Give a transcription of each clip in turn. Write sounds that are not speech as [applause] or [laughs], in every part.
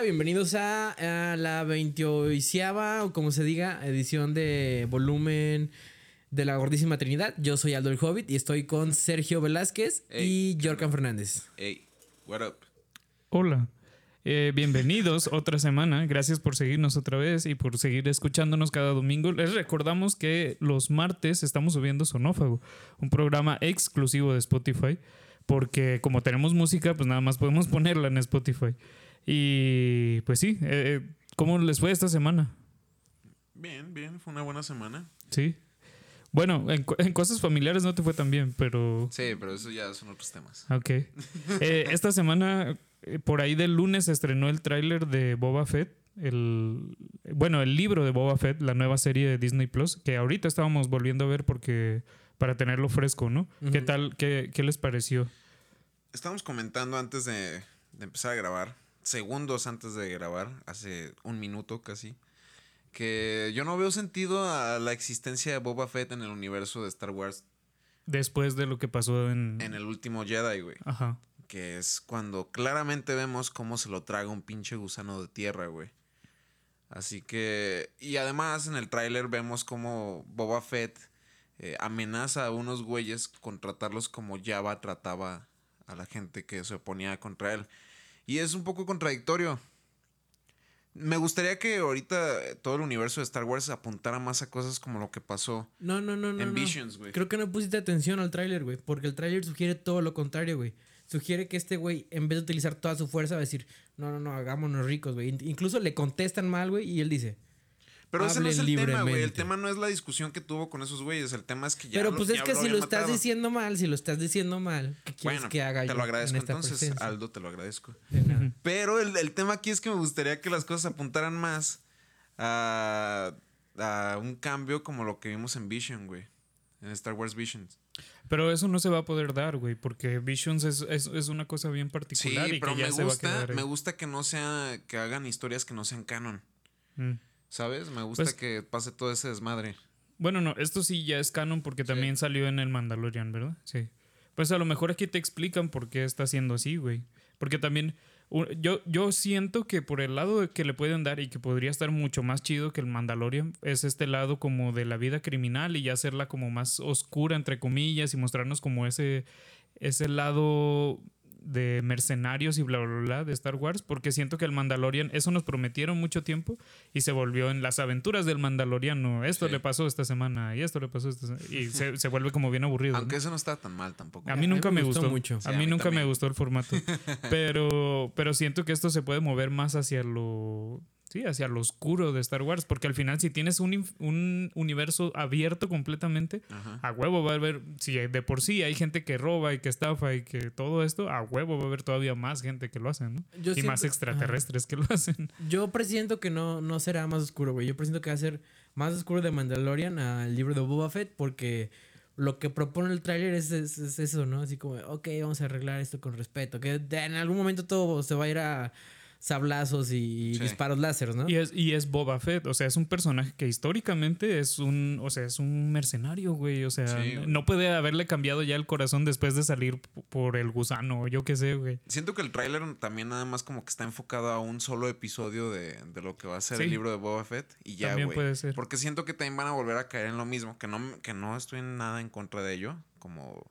Hola, bienvenidos a, a la 28 o como se diga, edición de volumen de la Gordísima Trinidad. Yo soy Aldo el Hobbit y estoy con Sergio Velázquez Ey, y Jorkan Fernández. Hey, what up? Hola. Eh, bienvenidos [laughs] otra semana. Gracias por seguirnos otra vez y por seguir escuchándonos cada domingo. Les recordamos que los martes estamos subiendo Sonófago, un programa exclusivo de Spotify, porque como tenemos música, pues nada más podemos [laughs] ponerla en Spotify. Y pues sí, eh, ¿cómo les fue esta semana? Bien, bien, fue una buena semana. Sí. Bueno, en, en cosas familiares no te fue tan bien, pero Sí, pero eso ya son otros temas. Ok. Eh, esta semana, eh, por ahí del lunes, se estrenó el tráiler de Boba Fett. El, bueno, el libro de Boba Fett, la nueva serie de Disney Plus, que ahorita estábamos volviendo a ver porque para tenerlo fresco, ¿no? ¿Qué tal? ¿Qué, qué les pareció? Estábamos comentando antes de, de empezar a grabar, segundos antes de grabar, hace un minuto casi, que yo no veo sentido a la existencia de Boba Fett en el universo de Star Wars Después de lo que pasó en... en el último Jedi, güey. Ajá. Que es cuando claramente vemos cómo se lo traga un pinche gusano de tierra, güey. Así que... Y además en el tráiler vemos cómo Boba Fett eh, amenaza a unos güeyes con tratarlos como Java trataba a la gente que se oponía contra él. Y es un poco contradictorio. Me gustaría que ahorita todo el universo de Star Wars apuntara más a cosas como lo que pasó No, no, no, no. en no. Visions, güey. Creo que no pusiste atención al tráiler, güey, porque el tráiler sugiere todo lo contrario, güey. Sugiere que este güey, en vez de utilizar toda su fuerza, va a decir, no, no, no, hagámonos ricos, güey. In- Incluso le contestan mal, güey, y él dice, Pero ese no es el tema, güey. El tema no es la discusión que tuvo con esos güeyes. El tema es que ya pero lo- pues es que si lo estás matado. diciendo mal, si lo estás diciendo mal, ¿qué quieres Bueno, que haga te yo lo agradezco en entonces, presencia? Aldo, te lo agradezco. De nada. Pero el, el tema aquí es que me gustaría que las cosas apuntaran más a, a un cambio como lo que vimos en Vision, güey. En Star Wars Visions. Pero eso no se va a poder dar, güey, porque Visions es, es, es una cosa bien Sí, particular y pero que ya me se va a gusta, quedar me gusta que no sea, que hagan historias que no sean canon. Mm. ¿Sabes? Me gusta Pues- que pase todo ese desmadre. Bueno, no, esto sí ya es canon porque también salió en el Mandalorian, ¿verdad? Sí. Pues a lo mejor aquí te explican por qué está siendo así, güey. Porque también yo, yo siento que por el lado que le pueden dar y que podría estar mucho más chido que el Mandalorian es este lado como de la vida criminal y ya hacerla como más oscura, entre comillas, y mostrarnos como ese, ese lado de mercenarios y bla, bla, bla de Star Wars, porque siento que el Mandalorian, eso nos prometieron mucho tiempo y se volvió en las aventuras del Mandaloriano. Esto Sí. le pasó esta semana y esto le pasó esta semana. Y [laughs] se, se vuelve como bien aburrido. ¿no? Aunque eso no está tan mal tampoco. A mí nunca me gustó. mucho. Sí, a a mí nunca me gustó el formato. [laughs] pero, pero siento que esto se puede mover más hacia lo. Sí, hacia lo oscuro de Star Wars. Porque al final, si tienes un, un universo abierto completamente, Ajá. a huevo va a haber. Si de por sí hay gente que roba y que estafa y que todo esto, a huevo va a haber todavía más gente que lo hace, ¿no? Yo y más extraterrestres que lo hacen. [laughs] Yo presiento que no, no será más oscuro, güey. Yo presiento que va a ser más oscuro de Mandalorian al libro de Boba Fett porque lo que propone el tráiler es, es- es eso, ¿no? Así como, ok, vamos a arreglar esto con respeto. Que en algún momento todo se va a ir a sablazos y Sí. disparos láser, ¿no? Y es, y es Boba Fett, o sea, es un personaje que históricamente es un, o sea, es un mercenario, güey, o sea, Sí, güey. no puede haberle cambiado ya el corazón después de salir por el gusano, o yo qué sé, güey. Siento que el tráiler también nada más como que está enfocado a un solo episodio de, de lo que va a ser Sí. el libro de Boba Fett y ya, También güey. puede ser. Porque siento que también van a volver a caer en lo mismo, que no, que no estoy nada en contra de ello, como,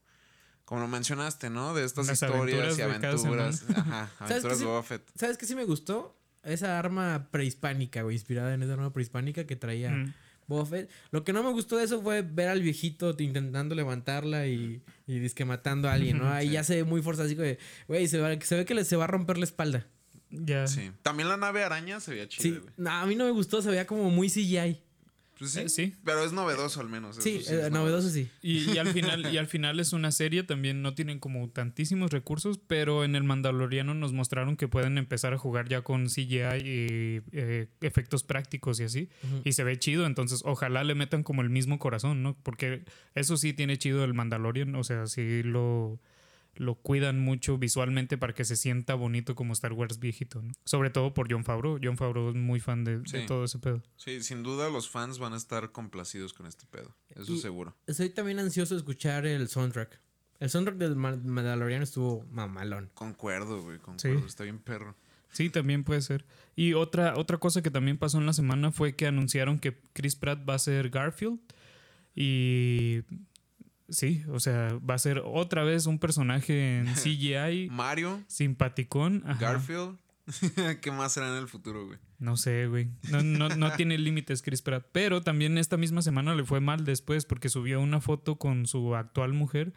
como lo mencionaste, ¿no? De estas Las historias y aventuras. Ajá, ¿Sabes aventuras sí? de Boba Fett. ¿Sabes qué sí me gustó? Esa arma prehispánica, güey, inspirada en esa arma prehispánica que traía Mm. Boba Fett. Lo que no me gustó de eso fue ver al viejito intentando levantarla y, y disque matando a alguien, ¿no? Ahí Sí. ya se ve muy forzado, así que, güey, se, va- se ve que le, se va a romper la espalda. Ya. Sí. También la nave araña se veía Sí, chida, güey. no, a mí no me gustó, se veía como muy CGI. Pues sí, Eh, sí. Pero es novedoso al menos. Sí, eh, novedoso sí. Y, y al [laughs] final, y al final es una serie, también no tienen como tantísimos recursos, pero en el Mandaloriano nos mostraron que pueden empezar a jugar ya con CGI y eh, efectos prácticos y así. Y se ve chido, entonces ojalá le metan como el mismo corazón, ¿no? Porque eso sí tiene chido el Mandalorian, o sea, sí lo, lo cuidan mucho visualmente para que se sienta bonito como Star Wars viejito, ¿no? Sobre todo por John Favreau. John Favreau es muy fan de, todo ese pedo. Sí, sin duda los fans van a estar complacidos con este pedo. Eso Y- seguro. Estoy también ansioso de escuchar el soundtrack. El soundtrack del Ma- Mandalorian estuvo mamalón. Concuerdo, güey, concuerdo. Sí. Está bien perro. Sí, también puede ser. Y otra, otra cosa que también pasó en la semana fue que anunciaron que Chris Pratt va a ser Garfield. Y sí, o sea, va a ser otra vez un personaje en [laughs] CGI Mario, simpaticón. Ajá. Garfield. [laughs] ¿Qué más será en el futuro, güey? No sé, güey. No, no, no tiene límites Chris Pratt. Pero también esta misma semana le fue mal después porque subió una foto con su actual mujer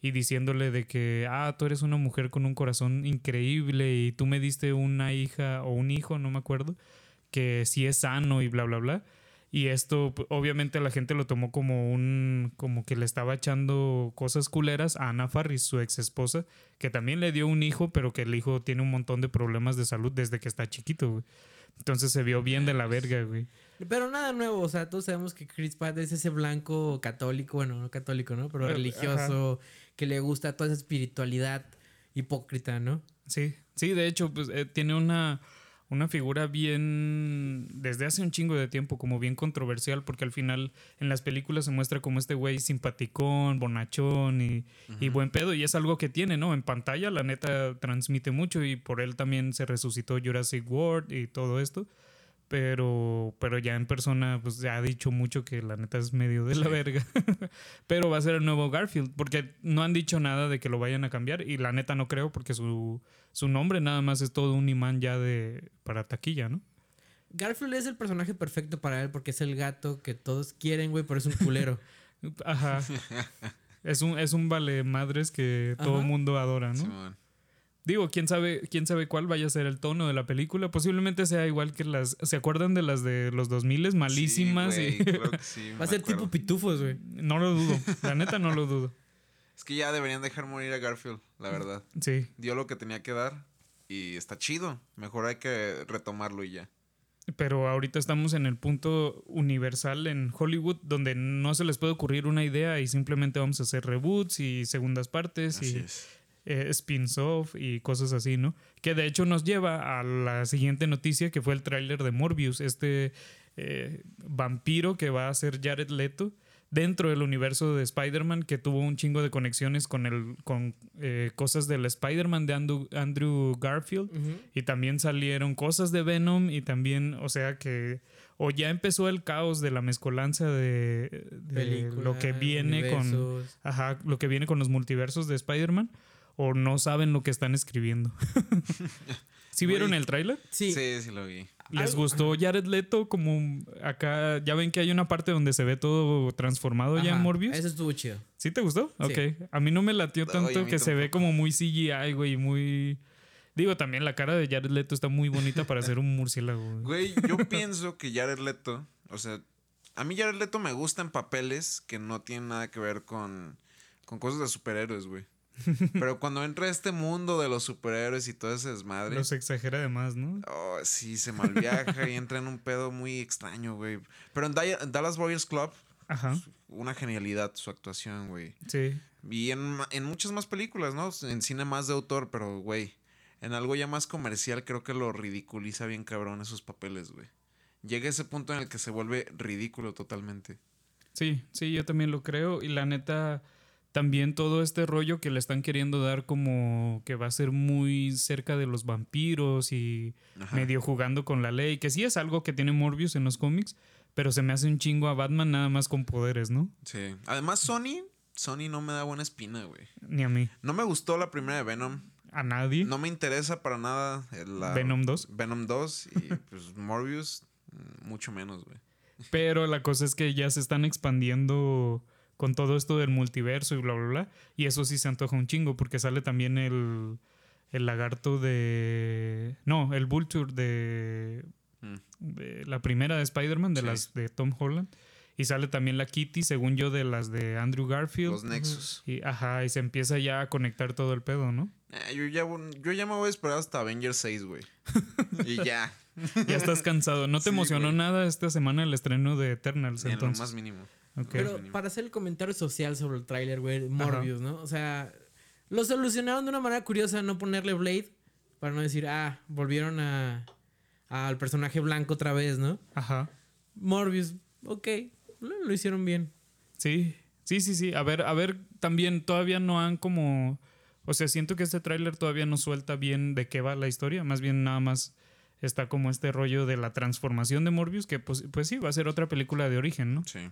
y diciéndole de que, ah, tú eres una mujer con un corazón increíble y tú me diste una hija o un hijo, no me acuerdo, que sí es sano y bla, bla, bla. Y esto, obviamente, la gente lo tomó como un. como que le estaba echando cosas culeras a Ana Farris, su ex esposa, que también le dio un hijo, pero que el hijo tiene un montón de problemas de salud desde que está chiquito, güey. Entonces se vio bien de la verga, güey. Pero nada nuevo, o sea, todos sabemos que Chris Pratt es ese blanco católico, bueno, no católico, ¿no? Pero religioso, que le gusta toda esa espiritualidad hipócrita, ¿no? Sí, sí, de hecho, pues eh, tiene una, una figura bien, desde hace un chingo de tiempo, como bien controversial, porque al final en las películas se muestra como este güey simpaticón, bonachón y, y buen pedo, y es algo que tiene, ¿no? En pantalla, la neta, transmite mucho y por él también se resucitó Jurassic World y todo esto. Pero, pero ya en persona, pues ya ha dicho mucho que la neta es medio de la verga. [laughs] pero va a ser el nuevo Garfield, porque no han dicho nada de que lo vayan a cambiar. Y la neta no creo, porque su, su nombre nada más es todo un imán ya de para taquilla, ¿no? Garfield es el personaje perfecto para él porque es el gato que todos quieren, güey, pero es un culero. [laughs] Ajá. [laughs] es un, es un vale madres que todo mundo adora, ¿no? Simón. Digo, quién sabe, quién sabe cuál vaya a ser el tono de la película. Posiblemente sea igual que las. ¿Se acuerdan de las de los 2000 malísimas? [laughs] Sí, güey, que sí, Va a ser acuerdo. tipo pitufos, güey. no lo dudo. La neta no lo dudo. Es que ya deberían dejar morir a Garfield, la verdad. Sí. Dio lo que tenía que dar y está chido. Mejor hay que retomarlo y ya. Pero ahorita estamos en el punto universal en Hollywood donde no se les puede ocurrir una idea y simplemente vamos a hacer reboots y segundas partes Así y es. Eh, spins off y cosas así, ¿no? Que de hecho nos lleva a la siguiente noticia que fue el tráiler de Morbius, este eh, vampiro que va a ser Jared Leto dentro del universo de Spider-Man que tuvo un chingo de conexiones con el con eh, cosas del Spider-Man de Andrew, Andrew Garfield y también salieron cosas de Venom y también, o sea que o ya empezó el caos de la mezcolanza de, de lo que viene con. Ajá, lo que viene con los multiversos de Spider-Man o no saben lo que están escribiendo. [laughs] ¿Sí vieron el tráiler? Sí. Sí, sí lo vi. ¿Les gustó Jared Leto como acá? Ya ven que hay una parte donde se ve todo transformado ya en Morbius. Eso estuvo chido. ¿Sí te gustó? Sí. Ok. A mí no me latió tanto que se ve como muy CGI, güey, muy... Digo, también la cara de Jared Leto está muy bonita para ser un murciélago. güey. Güey, yo pienso que Jared Leto, o sea, a mí Jared Leto me gusta en papeles que no tienen nada que ver con, con cosas de superhéroes, güey. [laughs] Pero cuando entra a este mundo de los superhéroes y todo ese desmadre, Los exagera de más, ¿no? oh, sí, se malviaja y entra en un pedo muy extraño, güey. Pero en Dallas Boyers Club, Ajá. una genialidad su actuación, güey. Sí. Y en, en muchas más películas, ¿no? En cine más de autor, pero, güey, en algo ya más comercial creo que lo ridiculiza bien cabrón esos papeles, güey. Llega ese punto en el que se vuelve ridículo totalmente. Sí, sí, yo también lo creo. Y la neta, también todo este rollo que le están queriendo dar como que va a ser muy cerca de los vampiros y Ajá. medio jugando con la ley, que sí es algo que tiene Morbius en los cómics, pero se me hace un chingo a Batman nada más con poderes, ¿no? Sí. Además, Sony, Sony no me da buena espina, güey. Ni a mí. No me gustó la primera de Venom. A nadie. No me interesa para nada la Venom 2. Venom 2 y [laughs] pues Morbius, mucho menos, güey. Pero la cosa es que ya se están expandiendo con todo esto del multiverso y bla, bla, bla. Y eso sí se antoja un chingo porque sale también el, el lagarto de... No, el Vulture de, Mm. de la primera de Spider-Man, de Sí. las de Tom Holland. Y sale también la Kitty, según yo, de las de Andrew Garfield. Los Nexus. Y, ajá, y se empieza ya a conectar todo el pedo, ¿no? Eh, yo, ya, yo ya me voy a esperar hasta Avengers 6, güey. [laughs] y ya. Ya estás cansado. ¿No te Sí, emocionó güey. nada esta semana el estreno de Eternals? Ni en lo entonces? más mínimo. Ok. Pero para hacer el comentario social sobre el tráiler, güey, Morbius, ¿no? O sea, lo solucionaron de una manera curiosa, no ponerle Blade, para no decir, ah, volvieron a al personaje blanco otra vez, ¿no? Ajá. Morbius, ok, lo, lo hicieron bien. Sí, sí, sí, sí. A ver, a ver, también todavía no han como O sea, siento que este tráiler todavía no suelta bien de qué va la historia, más bien nada más está como este rollo de la transformación de Morbius, que pues, pues sí, va a ser otra película de origen, ¿no? Sí.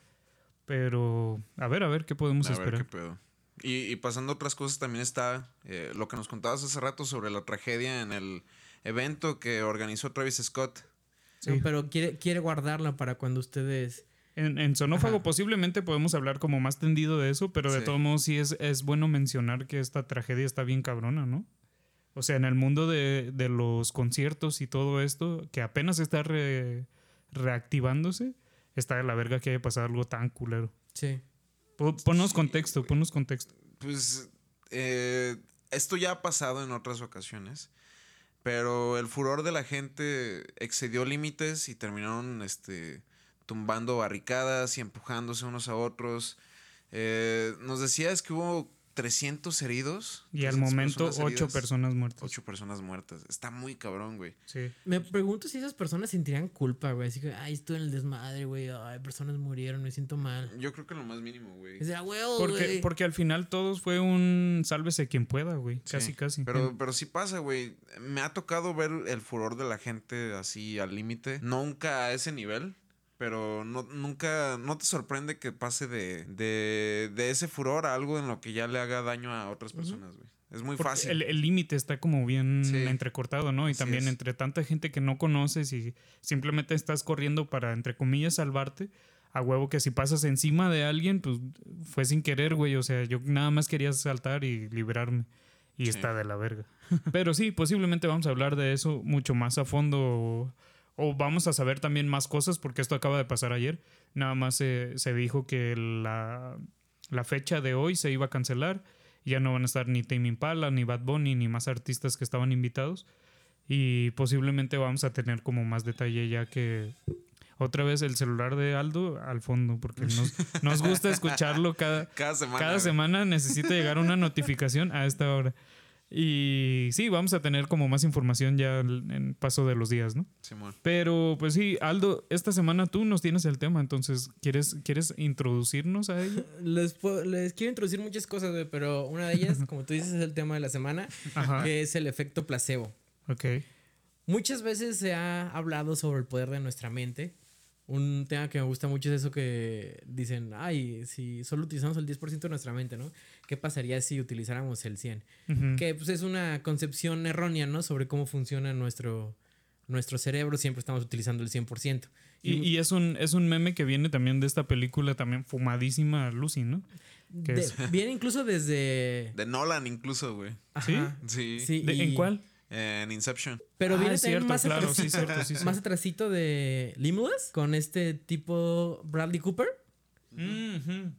Pero a ver, a ver qué podemos A ver esperar. qué pedo. Y, y pasando a otras cosas, también está eh, lo que nos contabas hace rato sobre la tragedia en el evento que organizó Travis Scott. Sí. No, pero quiere, quiere guardarla para cuando ustedes. En, en Sonófago Ajá. posiblemente podemos hablar como más tendido de eso, pero de Sí. todos modos sí es, es bueno mencionar que esta tragedia está bien cabrona, ¿no? O sea, en el mundo de, de los conciertos y todo esto, que apenas está re- reactivándose, está de la verga que haya pasado algo tan culero. Sí. Po- Ponnos Sí, contexto, ponnos contexto. Pues eh, esto ya ha pasado en otras ocasiones, pero el furor de la gente excedió límites y terminaron este, tumbando barricadas y empujándose unos a otros. Eh, nos decías que hubo 300 heridos. Y al 300 momento, personas ocho heridas, personas muertas. Ocho personas muertas. Está muy cabrón, güey. Sí. Me pregunto si esas personas sentirían culpa, güey. Así que, ay, estuve en el desmadre, güey. Ay, personas murieron, me siento mal. Yo creo que lo más mínimo, güey. O sea, huevo, Porque, güey. porque al final todos fue un sálvese quien pueda, güey. Sí, Casi, casi. Pero, pero sí pasa, güey. Me ha tocado ver el furor de la gente así al límite. Nunca a ese nivel. Pero no, nunca, no te sorprende que pase de, de, de ese furor a algo en lo que ya le haga daño a otras personas, güey. Es muy Porque fácil. El límite está como bien Sí. entrecortado, ¿no? Y Así también es. entre tanta gente que no conoces y simplemente estás corriendo para, entre comillas, salvarte. A huevo que si pasas encima de alguien, pues fue sin querer, güey. O sea, yo nada más quería saltar y liberarme. Y Sí. está de la verga. [laughs] Pero sí, posiblemente vamos a hablar de eso mucho más a fondo. O, vamos a saber también más cosas porque esto acaba de pasar ayer. Nada más se, se dijo que la, la fecha de hoy se iba a cancelar. Ya no van a estar ni Tame Impala, ni Bad Bunny, ni más artistas que estaban invitados. Y posiblemente vamos a tener como más detalle ya que otra vez el celular de Aldo al fondo, porque nos, [laughs] nos gusta escucharlo cada, Cada semana. cada semana necesita llegar una notificación a esta hora. Y sí, vamos a tener como más información ya en paso de los días, ¿no? Simón. Pero pues sí, Aldo, esta semana tú nos tienes el tema, entonces, ¿quieres, ¿quieres introducirnos a ello? Les, puedo- les quiero introducir muchas cosas, güey, pero una de ellas, como tú dices, es el tema de la semana, Ajá. que es el efecto placebo. Ok. Muchas veces se ha hablado sobre el poder de nuestra mente. Un tema que me gusta mucho es eso que dicen, ay, si solo utilizamos el 10% de nuestra mente, ¿no? ¿Qué pasaría si utilizáramos el 100%? Ujú. Que pues es una concepción errónea, ¿no? Sobre cómo funciona nuestro, nuestro cerebro. Siempre estamos utilizando el 100%. Y, y es, un, es un meme que viene también de esta película también fumadísima Lucy, ¿no? ¿Qué de- es? viene incluso desde... De Nolan incluso, güey. ¿Sí? Sí. sí, ¿De- y- ¿En cuál? En Inception. Pero Ah, viene cierto, más, claro, atrasito, sí, cierto, sí, sí. más atrasito de Limitless con este tipo Bradley Cooper. Ujú.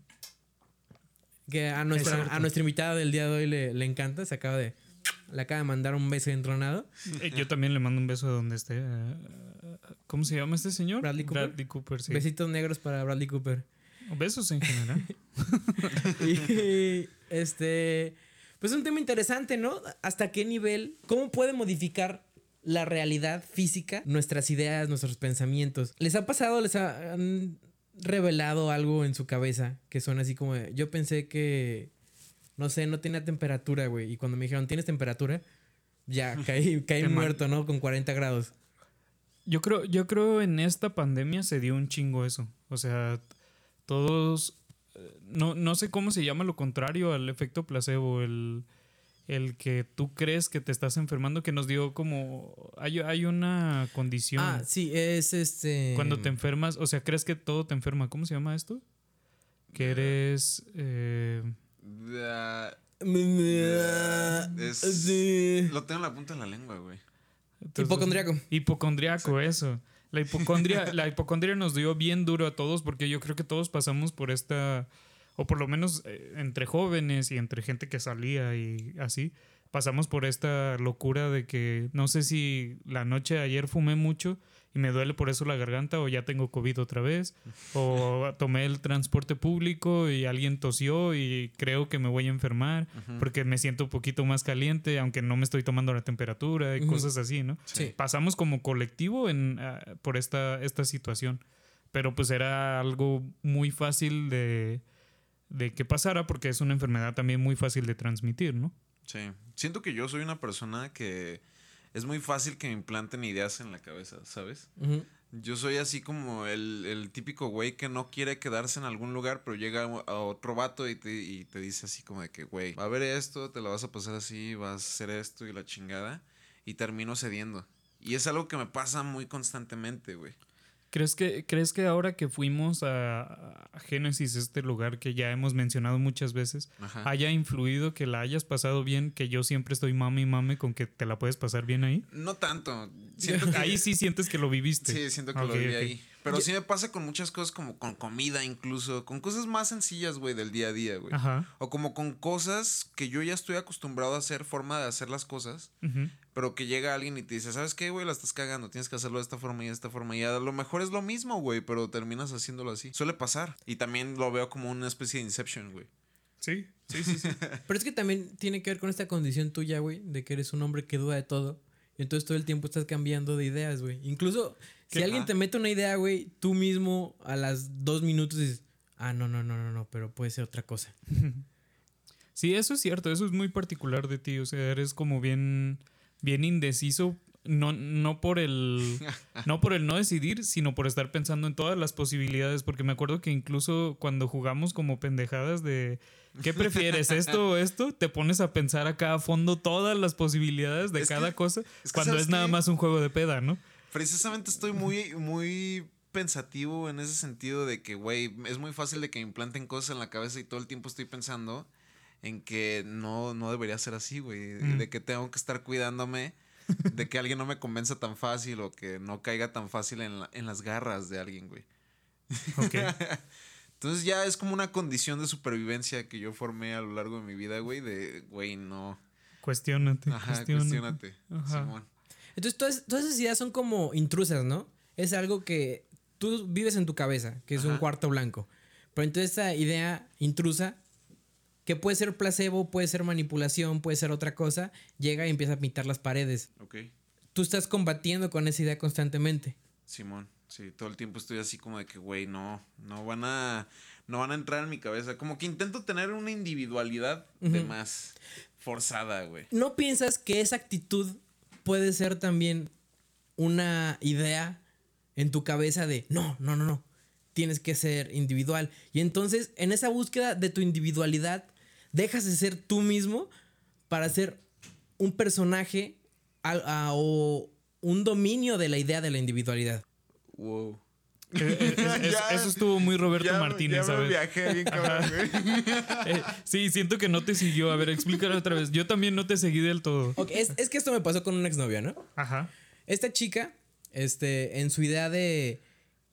Que a nuestra, a nuestra invitada del día de hoy le, le encanta. Se acaba de. Le acaba de mandar un beso entronado. Eh, Yo también le mando un beso a donde esté. eh, ¿Cómo se llama este señor? Bradley Cooper. Bradley Cooper, sí. Besitos negros para Bradley Cooper. Besos en general. [laughs] y este. Pues es un tema interesante, ¿no? ¿Hasta qué nivel? ¿Cómo puede modificar la realidad física nuestras ideas, nuestros pensamientos? ¿Les ha pasado, les ha- han revelado algo en su cabeza que son así como. Yo pensé que. No sé, no tenía temperatura, güey. Y cuando me dijeron, ¿tienes temperatura? Ya, [laughs] caí, caí muerto, ¿no? Con 40 grados. Yo creo, yo creo en esta pandemia se dio un chingo eso. O sea, todos. No, no sé cómo se llama lo contrario al efecto placebo. El, el que tú crees que te estás enfermando, que nos dio como. Hay, hay una condición. Ah, sí, es este. Cuando te enfermas, o sea, crees que todo te enferma. ¿Cómo se llama esto? Que eres. eh, Es- Sí. Lo tengo en la punta de la lengua, güey. entonces- Hipocondriaco. Hipocondriaco, eso. La hipocondria, [laughs] la hipocondria nos dio bien duro a todos porque yo creo que todos pasamos por esta, o por lo menos eh, entre jóvenes y entre gente que salía y así, pasamos por esta locura de que no sé si la noche de ayer fumé mucho y me duele por eso la garganta o ya tengo COVID otra vez [laughs] o tomé el transporte público y alguien tosió y creo que me voy a enfermar porque me siento un poquito más caliente aunque no me estoy tomando la temperatura y cosas así, ¿no? Sí. pasamos como colectivo en, ah, por esta, esta situación. Pero pues era algo muy fácil de, de que pasara porque es una enfermedad también muy fácil de transmitir, ¿no? Sí. Siento que yo soy una persona que es muy fácil que me implanten ideas en la cabeza, ¿sabes? Yo soy así como el, el típico güey que no quiere quedarse en algún lugar, pero llega a otro vato y te, y te dice así como de que, güey, va a ver esto, te lo vas a pasar así, vas a hacer esto y la chingada. Y termino cediendo. Y es algo que me pasa muy constantemente, güey. ¿Crees que, ¿Crees que ahora que fuimos a, a Génesis, este lugar que ya hemos mencionado muchas veces, Ajá. haya influido que la hayas pasado bien? Que yo siempre estoy mame y mame con que te la puedes pasar bien ahí. No tanto. [laughs] Siento que Ahí sí sientes que lo viviste. Sí, siento que lo vi ok. ahí. Pero sí me pasa con muchas cosas como con comida incluso, con cosas más sencillas, güey, del día a día, güey. O como con cosas que yo ya estoy acostumbrado a hacer, forma de hacer las cosas, ujú. Pero que llega alguien y te dice, ¿sabes qué, güey? La estás cagando, tienes que hacerlo de esta forma y de esta forma. Y a lo mejor es lo mismo, güey, pero terminas haciéndolo así. Suele pasar. Y también lo veo como una especie de Inception, güey. Sí, sí, sí, sí. [laughs] Pero es que también tiene que ver con esta condición tuya, güey, de que eres un hombre que duda de todo. Y entonces todo el tiempo estás cambiando de ideas, güey. Incluso si ¿Qué? alguien te mete una idea, güey, tú mismo a las dos minutos dices, ah, no, no, no, no, no, pero puede ser otra cosa. [laughs] Sí, eso es cierto, eso es muy particular de ti, o sea, eres como bien, bien indeciso, no, no por el, [laughs] no por el no decidir, sino por estar pensando en todas las posibilidades, porque me acuerdo que incluso cuando jugamos como pendejadas de, ¿qué prefieres, esto o esto? Te pones a pensar acá a fondo todas las posibilidades de Es que- cada cosa, es que cuando ¿sabes es nada más un juego de peda, ¿no? Precisamente estoy muy, muy pensativo en ese sentido de que, güey, es muy fácil de que me implanten cosas en la cabeza y todo el tiempo estoy pensando en que no, no debería ser así, güey. Mm. De que tengo que estar cuidándome de que alguien no me convenza tan fácil o que no caiga tan fácil en, la- en las garras de alguien, güey. Ok. [laughs] Entonces ya es como una condición de supervivencia que yo formé a lo largo de mi vida, güey, de, güey, no. Cuestiónate, Ajá, cuestiónate. cuestionate. Ajá. Simón. Entonces todas, todas esas ideas son como intrusas, ¿no? Es algo que tú vives en tu cabeza, que es un Ajá. cuarto blanco. Pero entonces esa idea intrusa, que puede ser placebo, puede ser manipulación, puede ser otra cosa, llega y empieza a pintar las paredes. Ok. Tú estás combatiendo con esa idea constantemente. Simón, sí, todo el tiempo estoy así como de que, güey, no, no van a, no van a entrar en mi cabeza. Como que intento tener una individualidad de más forzada, güey. ¿No piensas que esa actitud puede ser también una idea en tu cabeza de no, no, no, no, tienes que ser individual? Y entonces en esa búsqueda de tu individualidad dejas de ser tú mismo para ser un personaje a- o un dominio de la idea de la individualidad. Wow. Eh, eh, es- es- [laughs] Ya- eso estuvo muy Roberto Ya- Martínez, ya me ¿sabes? viajé bien cabrón, güey. [laughs] Eh, sí, siento que no te siguió. A ver, explícalo otra vez. Yo también no te seguí del todo. Ok, es, es que esto me pasó con una exnovia, ¿no? Ajá. Esta chica, este, en su idea de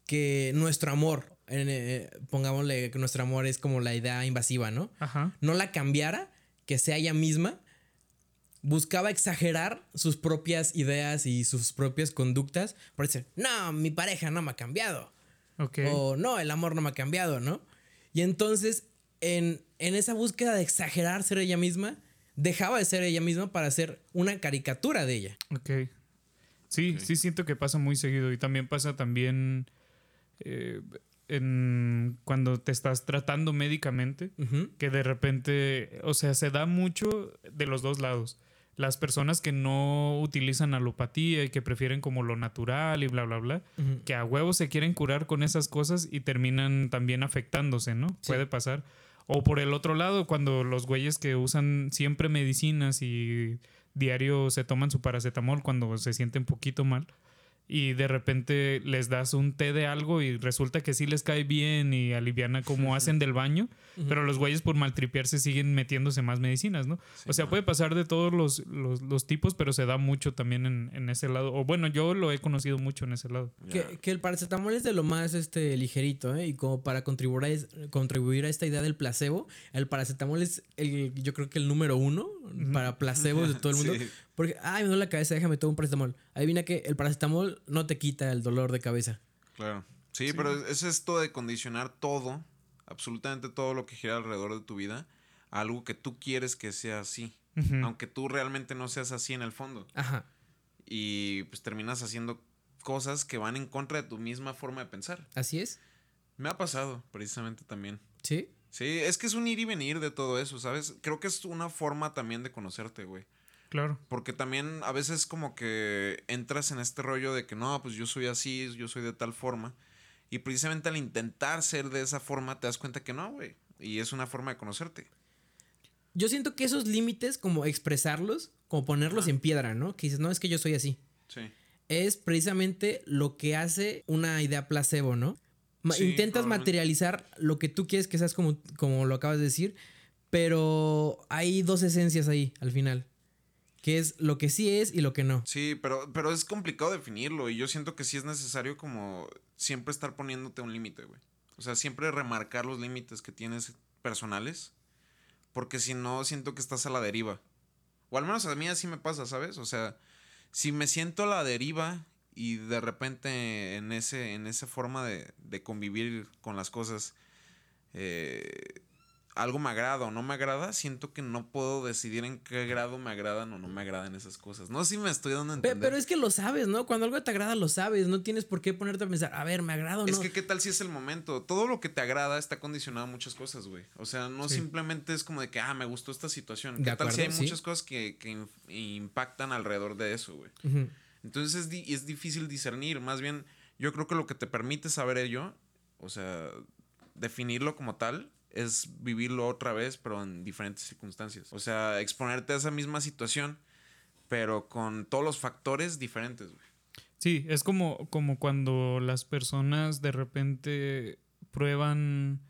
que nuestro amor, en, eh, pongámosle que nuestro amor es como la idea invasiva, ¿no? Ajá. No la cambiara, que sea ella misma, buscaba exagerar sus propias ideas y sus propias conductas por decir, no, mi pareja no me ha cambiado. Ok. O no, el amor no me ha cambiado, ¿no? Y entonces, en, en esa búsqueda de exagerar ser ella misma, dejaba de ser ella misma para ser una caricatura de ella. Ok. Sí, sí siento que pasa muy seguido. Y también pasa también eh, en cuando te estás tratando médicamente. Que de repente, o sea, se da mucho de los dos lados. Las personas que no utilizan alopatía y que prefieren como lo natural y bla, bla, bla, que a huevo se quieren curar con esas cosas y terminan también afectándose, ¿no? Sí. Puede pasar. O por el otro lado, cuando los güeyes que usan siempre medicinas y diario se toman su paracetamol cuando se sienten poquito mal y de repente les das un té de algo y resulta que sí les cae bien y aliviana como hacen del baño, pero los güeyes por maltripearse siguen metiéndose más medicinas, ¿no? o sea, puede pasar de todos los, los, los tipos, pero se da mucho también en, en ese lado. O bueno, yo lo he conocido mucho en ese lado. Que, que el paracetamol es de lo más este, ligerito, ¿eh? Y como para contribuir a, contribuir a esta idea del placebo, el paracetamol es el, yo creo que el número uno para placebos de todo el [laughs] mundo. Sí. Porque, ay, me duele la cabeza, déjame tomar un paracetamol. Adivina que el paracetamol no te quita el dolor de cabeza. Claro. Sí, pero es esto de condicionar todo, absolutamente todo lo que gira alrededor de tu vida, a algo que tú quieres que sea así. Aunque tú realmente no seas así en el fondo. Ajá. Y pues terminas haciendo cosas que van en contra de tu misma forma de pensar. ¿Así es? Me ha pasado, precisamente también. ¿Sí? Sí, es que es un ir y venir de todo eso, ¿sabes? Creo que es una forma también de conocerte, güey. Claro. Porque también a veces como que entras en este rollo de que no, pues yo soy así, yo soy de tal forma. Y precisamente al intentar ser de esa forma te das cuenta que no, güey. Y es una forma de conocerte. Yo siento que esos límites, como expresarlos, como ponerlos en piedra, ¿no? Que dices, no, es que yo soy así. Sí. Es precisamente lo que hace una idea placebo, ¿no? Ma- Sí, Intentas materializar lo que tú quieres que seas como, como lo acabas de decir, pero hay dos esencias ahí al final, que es lo que sí es y lo que no. Sí, pero, pero es complicado definirlo y yo siento que sí es necesario como siempre estar poniéndote un límite, güey. O sea, siempre remarcar los límites que tienes personales, porque si no, siento que estás a la deriva. O al menos a mí así me pasa, ¿sabes? O sea, si me siento a la deriva y de repente en, ese, en esa forma de, de convivir con las cosas, eh, algo me agrada o no me agrada, siento que no puedo decidir en qué grado me agradan o no me agradan esas cosas. No sé si me estoy dando a entender. pero es que lo sabes, ¿no? Cuando algo te agrada, lo sabes. No tienes por qué ponerte a pensar, a ver, ¿me agrada o no? Es que qué tal si es el momento. Todo lo que te agrada está condicionado a muchas cosas, güey. O sea, no Sí. simplemente es como de que, ah, me gustó esta situación. De ¿Qué tal si hay acuerdo, sí. muchas cosas que, que impactan alrededor de eso, güey? Ujú. Entonces es, di- es difícil discernir. Más bien, yo creo que lo que te permite saber ello, o sea, definirlo como tal, es vivirlo otra vez, pero en diferentes circunstancias. O sea, exponerte a esa misma situación, pero con todos los factores diferentes, güey. Sí, es como, como cuando las personas de repente prueban,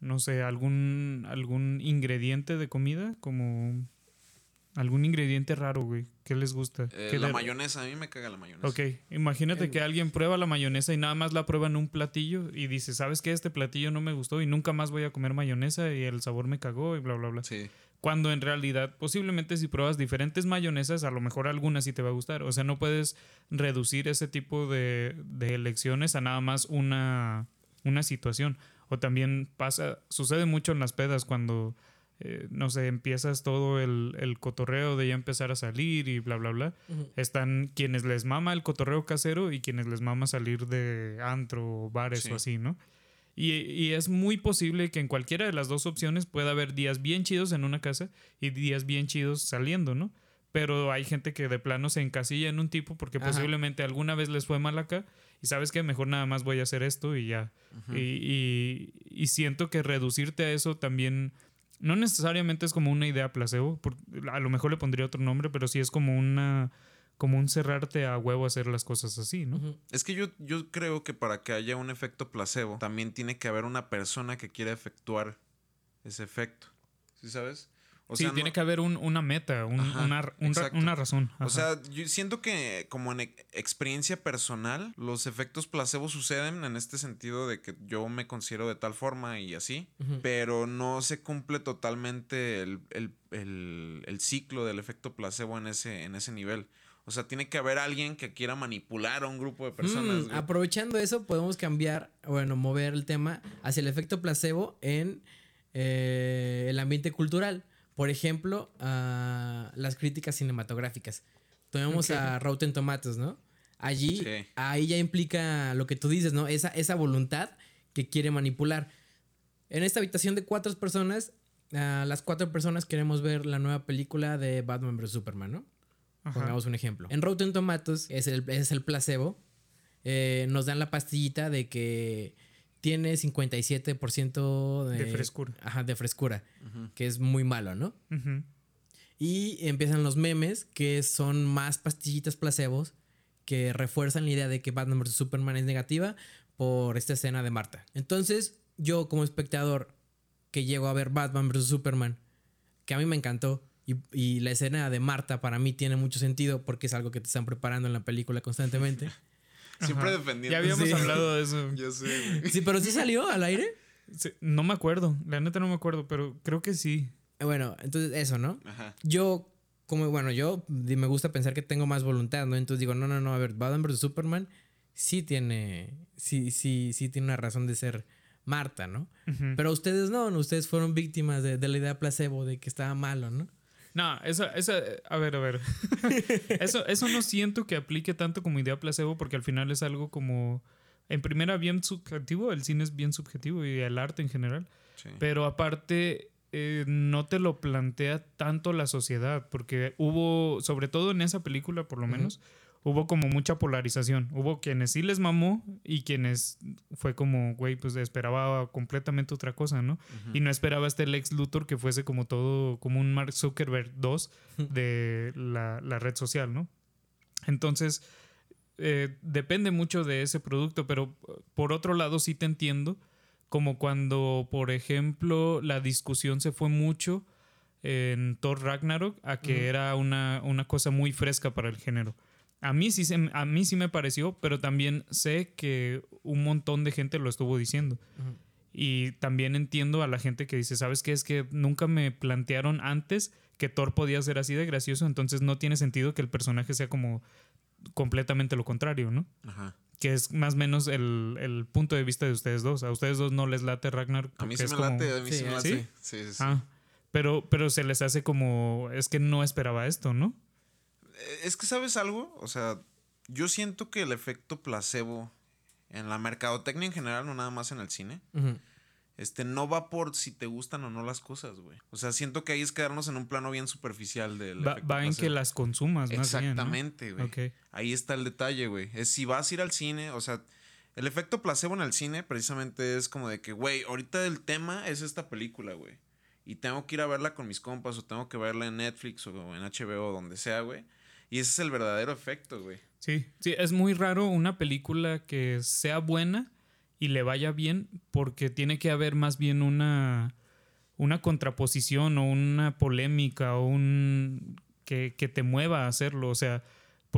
no sé, algún, algún ingrediente de comida, como algún ingrediente raro, güey. ¿Qué les gusta? Eh, ¿Qué la de- mayonesa, a mí me caga la mayonesa. Ok, imagínate El- que alguien prueba la mayonesa y nada más la prueba en un platillo y dice, ¿sabes qué? Este platillo no me gustó y nunca más voy a comer mayonesa y el sabor me cagó y bla, bla, bla. Sí. Cuando en realidad, posiblemente si pruebas diferentes mayonesas, a lo mejor alguna sí te va a gustar. O sea, no puedes reducir ese tipo de, de elecciones a nada más una, una situación. O también pasa, sucede mucho en las pedas cuando, eh, no sé, empiezas todo el, el cotorreo de ya empezar a salir y bla, bla, bla. Están quienes les mama el cotorreo casero y quienes les mama salir de antro, bares Sí. o así, ¿no? Y, y es muy posible que en cualquiera de las dos opciones pueda haber días bien chidos en una casa y días bien chidos saliendo, ¿no? Pero hay gente que de plano se encasilla en un tipo porque Ajá. posiblemente alguna vez les fue mal acá y sabes que mejor nada más voy a hacer esto y ya. y, y- y siento que reducirte a eso también no necesariamente es como una idea placebo, a lo mejor le pondría otro nombre, pero sí es como una como un cerrarte a huevo a hacer las cosas así, ¿no? Es que yo, yo creo que para que haya un efecto placebo, también tiene que haber una persona que quiera efectuar ese efecto. ¿Sí sabes? O sí, sea, tiene no- que haber un- una meta, un- Ajá, una, un ra- exacto. una razón. O sea, yo siento que como en ex- experiencia personal, los efectos placebo suceden en este sentido de que yo me considero de tal forma y así, pero no se cumple totalmente el, el- el- el ciclo del efecto placebo en ese, en ese nivel. O sea, tiene que haber alguien que quiera manipular a un grupo de personas. Mm, aprovechando eso, podemos cambiar, bueno, mover el tema hacia el efecto placebo en eh, el ambiente cultural. Por ejemplo, las críticas cinematográficas. Tomemos Ok. a Rotten Tomatoes, ¿no? Allí, Sí. ahí ya implica lo que tú dices, ¿no? Esa, esa voluntad que quiere manipular. En esta habitación de cuatro personas, a las cuatro personas queremos ver la nueva película de Batman vs. Superman, ¿no? Ajá. Pongamos un ejemplo. En Rotten Tomatoes es el, es el placebo. eh, nos dan la pastillita de que tiene 57% de, De frescura. Ajá, de frescura, que es muy malo, ¿no? Y empiezan los memes, que son más pastillitas placebos, que refuerzan la idea de que Batman vs. Superman es negativa por esta escena de Marta. Entonces, yo como espectador que llego a ver Batman vs. Superman, que a mí me encantó, y, y la escena de Marta para mí tiene mucho sentido porque es algo que te están preparando en la película constantemente. [laughs] Siempre Ajá. defendiendo. Ya habíamos Sí. hablado de eso. Yo sé, güey. [laughs] Sí, pero sí salió al aire. Sí, no me acuerdo, la neta no me acuerdo, pero creo que sí. Eh, Bueno, entonces eso, ¿no? Ajá. yo, como, bueno, yo me gusta pensar que tengo más voluntad, ¿no? Entonces digo, no, no, no, a ver, Batman vs. Superman sí tiene, sí, sí, sí tiene una razón de ser Marta, ¿no? Pero ustedes no, ¿no? ustedes fueron víctimas de, de la idea placebo de que estaba malo, ¿no? No, esa, esa, a ver, a ver. [laughs] eso, eso no siento que aplique tanto como idea placebo porque al final es algo como, en primera, bien subjetivo, el cine es bien subjetivo y el arte en general. Sí. Pero aparte, eh, no te lo plantea tanto la sociedad, porque hubo, sobre todo en esa película por lo menos, hubo como mucha polarización. Hubo quienes sí les mamó y quienes fue como, güey, pues esperaba completamente otra cosa, ¿no? Y no esperaba este Lex Luthor que fuese como todo, como un Mark Zuckerberg 2 [laughs] de la, la red social, ¿no? Entonces, eh, depende mucho de ese producto, pero por otro lado sí te entiendo, como cuando, por ejemplo, la discusión se fue mucho en Thor Ragnarok a que era una, una cosa muy fresca para el género. A mí, sí, se- a mí sí me pareció, pero también sé que un montón de gente lo estuvo diciendo. Y también entiendo a la gente que dice, ¿sabes qué? Es que nunca me plantearon antes que Thor podía ser así de gracioso, entonces no tiene sentido que el personaje sea como completamente lo contrario, ¿no? Ajá. Que es más o menos el, el punto de vista de ustedes dos. A ustedes dos no les late Ragnar. A mí sí es me como- late, a mí sí, Sí, me ¿ah, late. sí? Sí, sí, sí. Ah, pero, pero se les hace como, es que no esperaba esto, ¿no? Eh, Es que, ¿sabes algo? O sea, yo siento que el efecto placebo en la mercadotecnia en general, no nada más en el cine, este, no va por si te gustan o no las cosas, güey. O sea, siento que ahí es quedarnos en un plano bien superficial del Va, efecto va en que las consumas, más. Exactamente, güey. Ahí está el detalle, güey. Es si vas a ir al cine, o sea, el efecto placebo en el cine precisamente es como de que, güey, ahorita el tema es esta película, güey. Y tengo que ir a verla con mis compas o tengo que verla en Netflix o en HBO o donde sea, güey. Y ese es el verdadero efecto, güey. Sí, sí, es muy raro una película que sea buena y le vaya bien porque tiene que haber más bien una, una contraposición o una polémica o un que, que te mueva a hacerlo. O sea,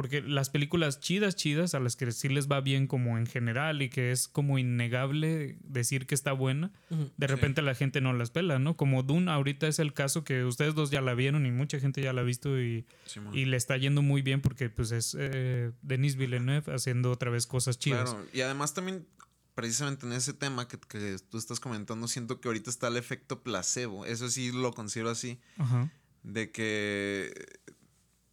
porque las películas chidas, chidas, a las que sí les va bien como en general y que es como innegable decir que está buena, de Sí. repente la gente no las pela, ¿no? Como Dune ahorita es el caso que ustedes dos ya la vieron y mucha gente ya la ha visto y y le está yendo muy bien porque pues es eh, Denis Villeneuve haciendo otra vez cosas chidas. Claro, y además también, precisamente en ese tema que, que tú estás comentando, siento que ahorita está el efecto placebo. Eso sí lo considero así. Ajá. De que.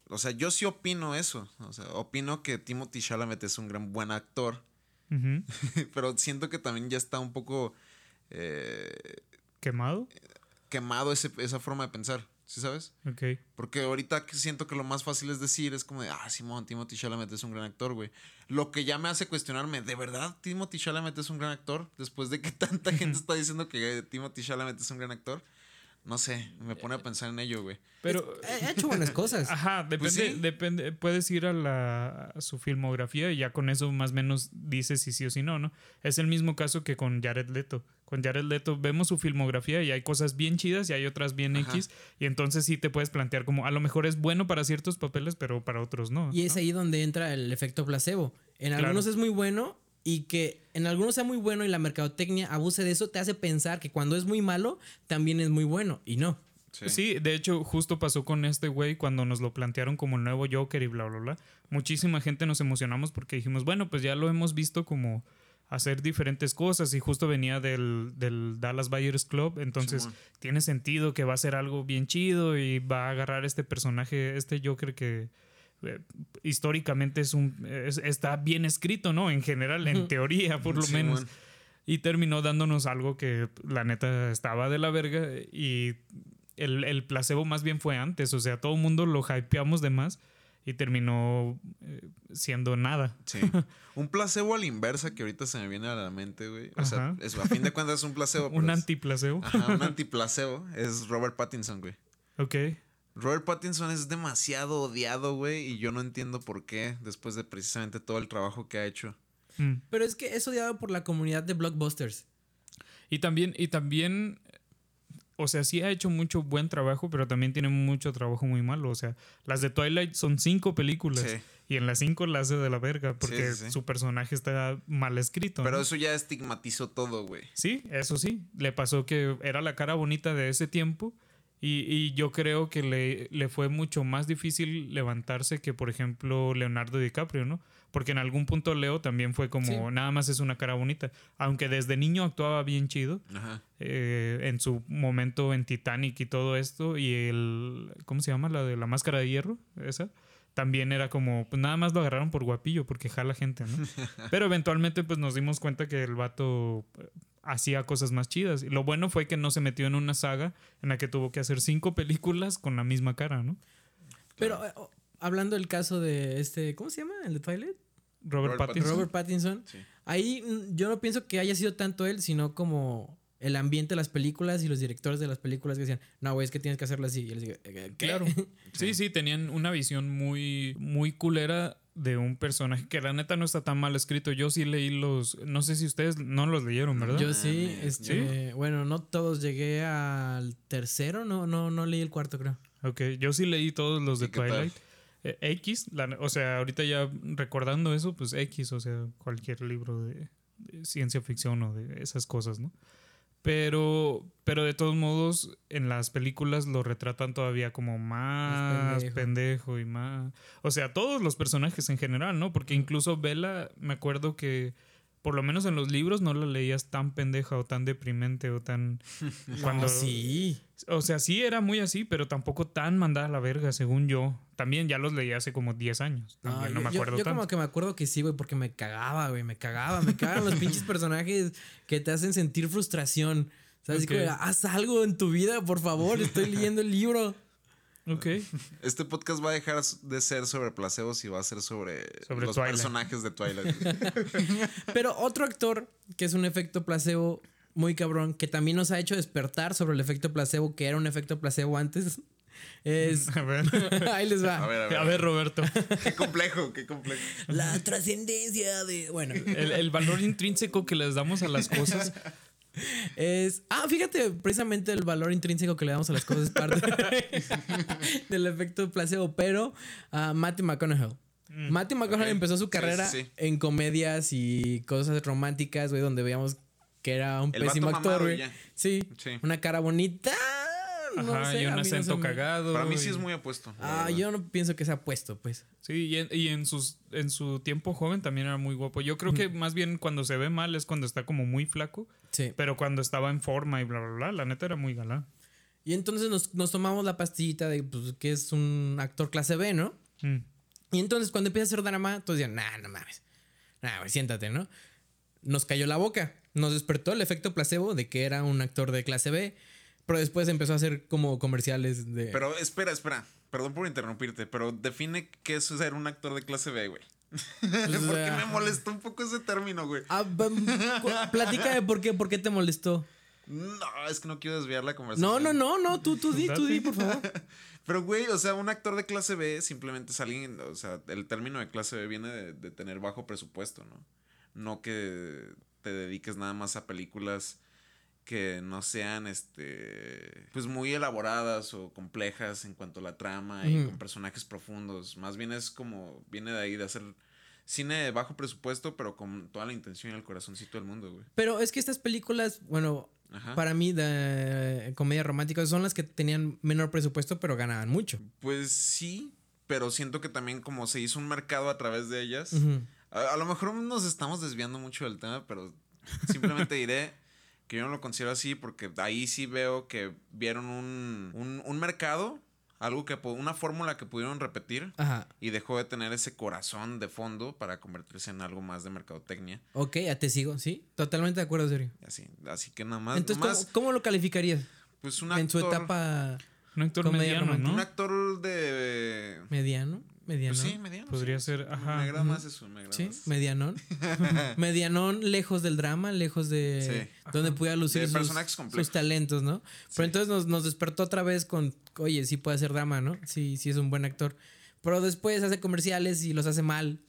O sea, yo sí opino eso. O sea, opino que Timothy Chalamet es un gran buen actor. [laughs] Pero siento que también ya está un poco eh, ¿Quemado? quemado ese- esa forma de pensar. ¿Sí sabes? Ok. Porque ahorita que siento que lo más fácil es decir es como de, ah, Simón, Timothy Chalamet es un gran actor, güey. Lo que ya me hace cuestionarme, ¿de verdad Timothy Chalamet es un gran actor? Después de que [laughs] tanta gente está diciendo que Timothy Chalamet es un gran actor. No sé, me pone a pensar en ello, güey. Pero Ha [laughs] ha hecho buenas cosas. ajá, depende, Pues sí. depende, puedes ir a la a su filmografía y ya con eso más o menos dices si sí o si no, ¿no? Es el mismo caso que con Jared Leto. Con Jared Leto vemos su filmografía y hay cosas bien chidas y hay otras bien Ajá. X y entonces sí te puedes plantear como a lo mejor es bueno para ciertos papeles pero para otros no. Y es ¿no? ahí donde entra el efecto placebo. En Claro. algunos es muy bueno y que en algunos sea muy bueno y la mercadotecnia abuse de eso, te hace pensar que cuando es muy malo, también es muy bueno. Y no. Sí. Sí, de hecho, justo pasó con este güey cuando nos lo plantearon como el nuevo Joker y bla, bla, bla. Muchísima gente nos emocionamos porque dijimos, bueno, pues ya lo hemos visto como hacer diferentes cosas y justo venía del, del Dallas Buyers Club, entonces tiene sentido que va a ser algo bien chido y va a agarrar este personaje, este Joker que eh, históricamente es un es- está bien escrito, ¿no? En general, en teoría, por lo menos. Y terminó dándonos algo que la neta estaba de la verga y el, el placebo más bien fue antes. O sea, todo el mundo lo hypeamos de más y terminó eh, siendo nada. Sí. [laughs] Un placebo a la inversa que ahorita se me viene a la mente, güey. O sea, Ajá. es, a fin de cuentas es un placebo. [laughs] Un pero es- antiplacebo. Ajá, un [laughs] antiplacebo. Es Robert Pattinson, güey. Ok. Robert Pattinson es demasiado odiado, güey, y yo no entiendo por qué, después de precisamente todo el trabajo que ha hecho. Mm. Pero es que es odiado por la comunidad de blockbusters. Y también, y también, o sea, sí ha hecho mucho buen trabajo, pero también tiene mucho trabajo muy malo. O sea, las de Twilight son cinco películas. Sí. Y en las cinco las hace de la verga porque sí, sí. su personaje está mal escrito. Pero ¿no? eso ya estigmatizó todo, güey. Sí, eso sí. Le pasó que era la cara bonita de ese tiempo. Y, y yo creo que le, le fue mucho más difícil levantarse que, por ejemplo, Leonardo DiCaprio, ¿no? Porque en algún punto Leo también fue como, Sí. nada más es una cara bonita. Aunque desde niño actuaba bien chido, Ajá. eh, en su momento en Titanic y todo esto, y el, ¿cómo se llama? La de la máscara de hierro, esa. También era como, pues nada más lo agarraron por guapillo, porque jala gente, ¿no? [laughs] Pero eventualmente pues nos dimos cuenta que el vato hacía cosas más chidas. Y lo bueno fue que no se metió en una saga en la que tuvo que hacer cinco películas con la misma cara, ¿no? Pero eh, oh, hablando del caso de este, ¿cómo se llama? ¿El de Twilight? Robert, Robert Pattinson. Robert Pattinson. Sí. Ahí mm, yo no pienso que haya sido tanto él, sino como el ambiente de las películas y los directores de las películas que decían, no, güey, es que tienes que hacerlo así. Y él dice, "Eh, ¿qué?". Claro. Sí, sí, tenían una visión muy, muy culera de un personaje que la neta no está tan mal escrito. Yo sí leí los. No sé si ustedes no los leyeron, ¿verdad? Yo sí, mames, este, bueno, no todos, llegué al tercero, no, no, no leí el cuarto, creo. Ok, yo sí leí todos los de. Twilight. Eh, X, la- o sea, ahorita ya recordando eso, pues X, o sea, cualquier libro de, de ciencia ficción o de esas cosas, ¿no? Pero, pero de todos modos, en las películas lo retratan todavía como más pendejo. pendejo. y más. O sea, todos los personajes en general, ¿no? Porque incluso Bella, me acuerdo que por lo menos en los libros no la leías tan pendeja o tan deprimente o tan. [laughs] Cuando, No, sí. o sea, sí era muy así, pero tampoco tan mandada a la verga, según yo. También ya los leí hace como 10 años. No, También no, Ah, yo, me yo- acuerdo yo tanto. como que me acuerdo que sí, güey, porque me cagaba, güey, me cagaba, me cagaban los pinches [laughs] personajes que te hacen sentir frustración. O sea, así Ok. como, haz algo en tu vida, por favor, estoy leyendo el libro. Ok. Este podcast va a dejar de ser sobre placebos y va a ser sobre, Sobre los Twilight. personajes de Twilight. [laughs] Pero otro actor que es un efecto placebo muy cabrón, que también nos ha hecho despertar sobre el efecto placebo, que era un efecto placebo antes, es... [laughs] A ver. [laughs] Ahí les va. A ver, a ver. A ver, Roberto. Qué complejo, qué complejo. La trascendencia de... Bueno, El, el valor intrínseco que les damos a las cosas. Es... Ah, fíjate, precisamente el valor intrínseco que le damos a las cosas es parte [laughs] del efecto placebo, pero a Matthew McConaughey. Matthew McConaughey empezó su carrera sí, sí. en comedias y cosas románticas, güey, donde veíamos que era un El pésimo actor, güey. Sí, Sí. una cara bonita. No Ajá, sé, y un mí no acento me- cagado. Para mí sí es muy apuesto. Ah, yo no pienso que sea puesto, pues. Sí, y en, y en sus, en su tiempo joven también era muy guapo. Yo creo que más bien cuando se ve mal es cuando está como muy flaco. Sí. Pero cuando estaba en forma y bla, bla, bla, la neta era muy galán. Y entonces nos, nos tomamos la pastillita de pues, que es un actor clase B, ¿no? Mm. Y entonces cuando empieza a hacer drama, todos decían, nah, no mames. Nah, güey, siéntate, ¿no? Nos cayó la boca. Nos despertó el efecto placebo de que era un actor de clase B. Pero después empezó a hacer como comerciales de... Pero espera, espera. Perdón por interrumpirte, pero define qué es ser un actor de clase B, güey. [laughs] Porque sea- me molestó un poco ese término, güey. Ah, bam, cu- platícame por qué, por qué te molestó. No, es que no quiero desviar la conversación. No, no, no, no, tú, tú di, tú di, por favor. [laughs] Pero, güey, o sea, un actor de clase B simplemente es alguien, o sea, el término de clase B viene de, de tener bajo presupuesto, ¿no? No que te dediques nada más a películas que no sean, este, pues muy elaboradas o complejas en cuanto a la trama y con personajes profundos. Más bien es como, viene de ahí de hacer cine de bajo presupuesto, pero con toda la intención y el corazoncito del mundo, güey. Pero es que estas películas, bueno, Ajá. para mí de comedia romántica son las que tenían menor presupuesto, pero ganaban mucho. Pues sí, pero siento que también como se hizo un mercado a través de ellas, a, a lo mejor nos estamos desviando mucho del tema, pero simplemente [laughs] diré que yo no lo considero así porque ahí sí veo que vieron un, un, un mercado, algo que, una fórmula que pudieron repetir Ajá. y dejó de tener ese corazón de fondo para convertirse en algo más de mercadotecnia. Ok, ya te sigo, sí. Totalmente de acuerdo, serio. Y así, así que nada más, Entonces, nomás, ¿cómo, cómo lo calificarías? pues un En su etapa Un actor mediano, romántica. Un ¿no? actor de... mediano, mediano. Pues sí, mediano. Podría sí. ser, ajá. Me agrada Ujú. más eso, me agrada Sí, más. medianón. [laughs] medianón lejos del drama, lejos de Sí. donde pudiera lucir sus, talentos, ¿no? Pero entonces nos, nos despertó otra vez con, oye, sí puede hacer drama, ¿no? Sí, sí es un buen actor. Pero después hace comerciales y los hace mal.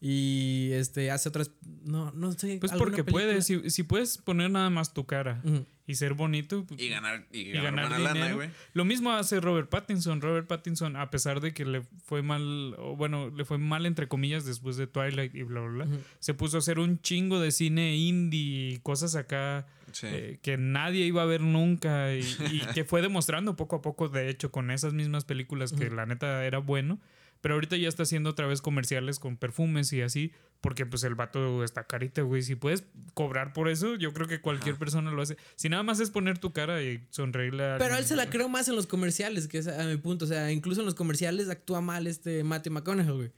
Y este hace otras. No, no sé. Pues porque película. puedes, si, si puedes poner nada más tu cara Ujú. Y ser bonito pues, Y ganar, y y ganar, ganar buena lana, dinero. güey. Lo mismo hace Robert Pattinson. Robert Pattinson, a pesar de que le fue mal, o bueno, le fue mal entre comillas después de Twilight y bla, bla, bla, se puso a hacer un chingo de cine indie y cosas acá Sí. eh, que nadie iba a ver nunca y, y [laughs] que fue demostrando poco a poco, de hecho, con esas mismas películas que la neta era bueno. Pero ahorita ya está haciendo otra vez comerciales con perfumes y así, porque pues el vato está carita, güey. Si puedes cobrar por eso, yo creo que cualquier persona lo hace. Si nada más es poner tu cara y sonreírle a Pero él se la creo más en los comerciales, que es a mi punto. O sea, incluso en los comerciales actúa mal este Matthew McConaughey, güey.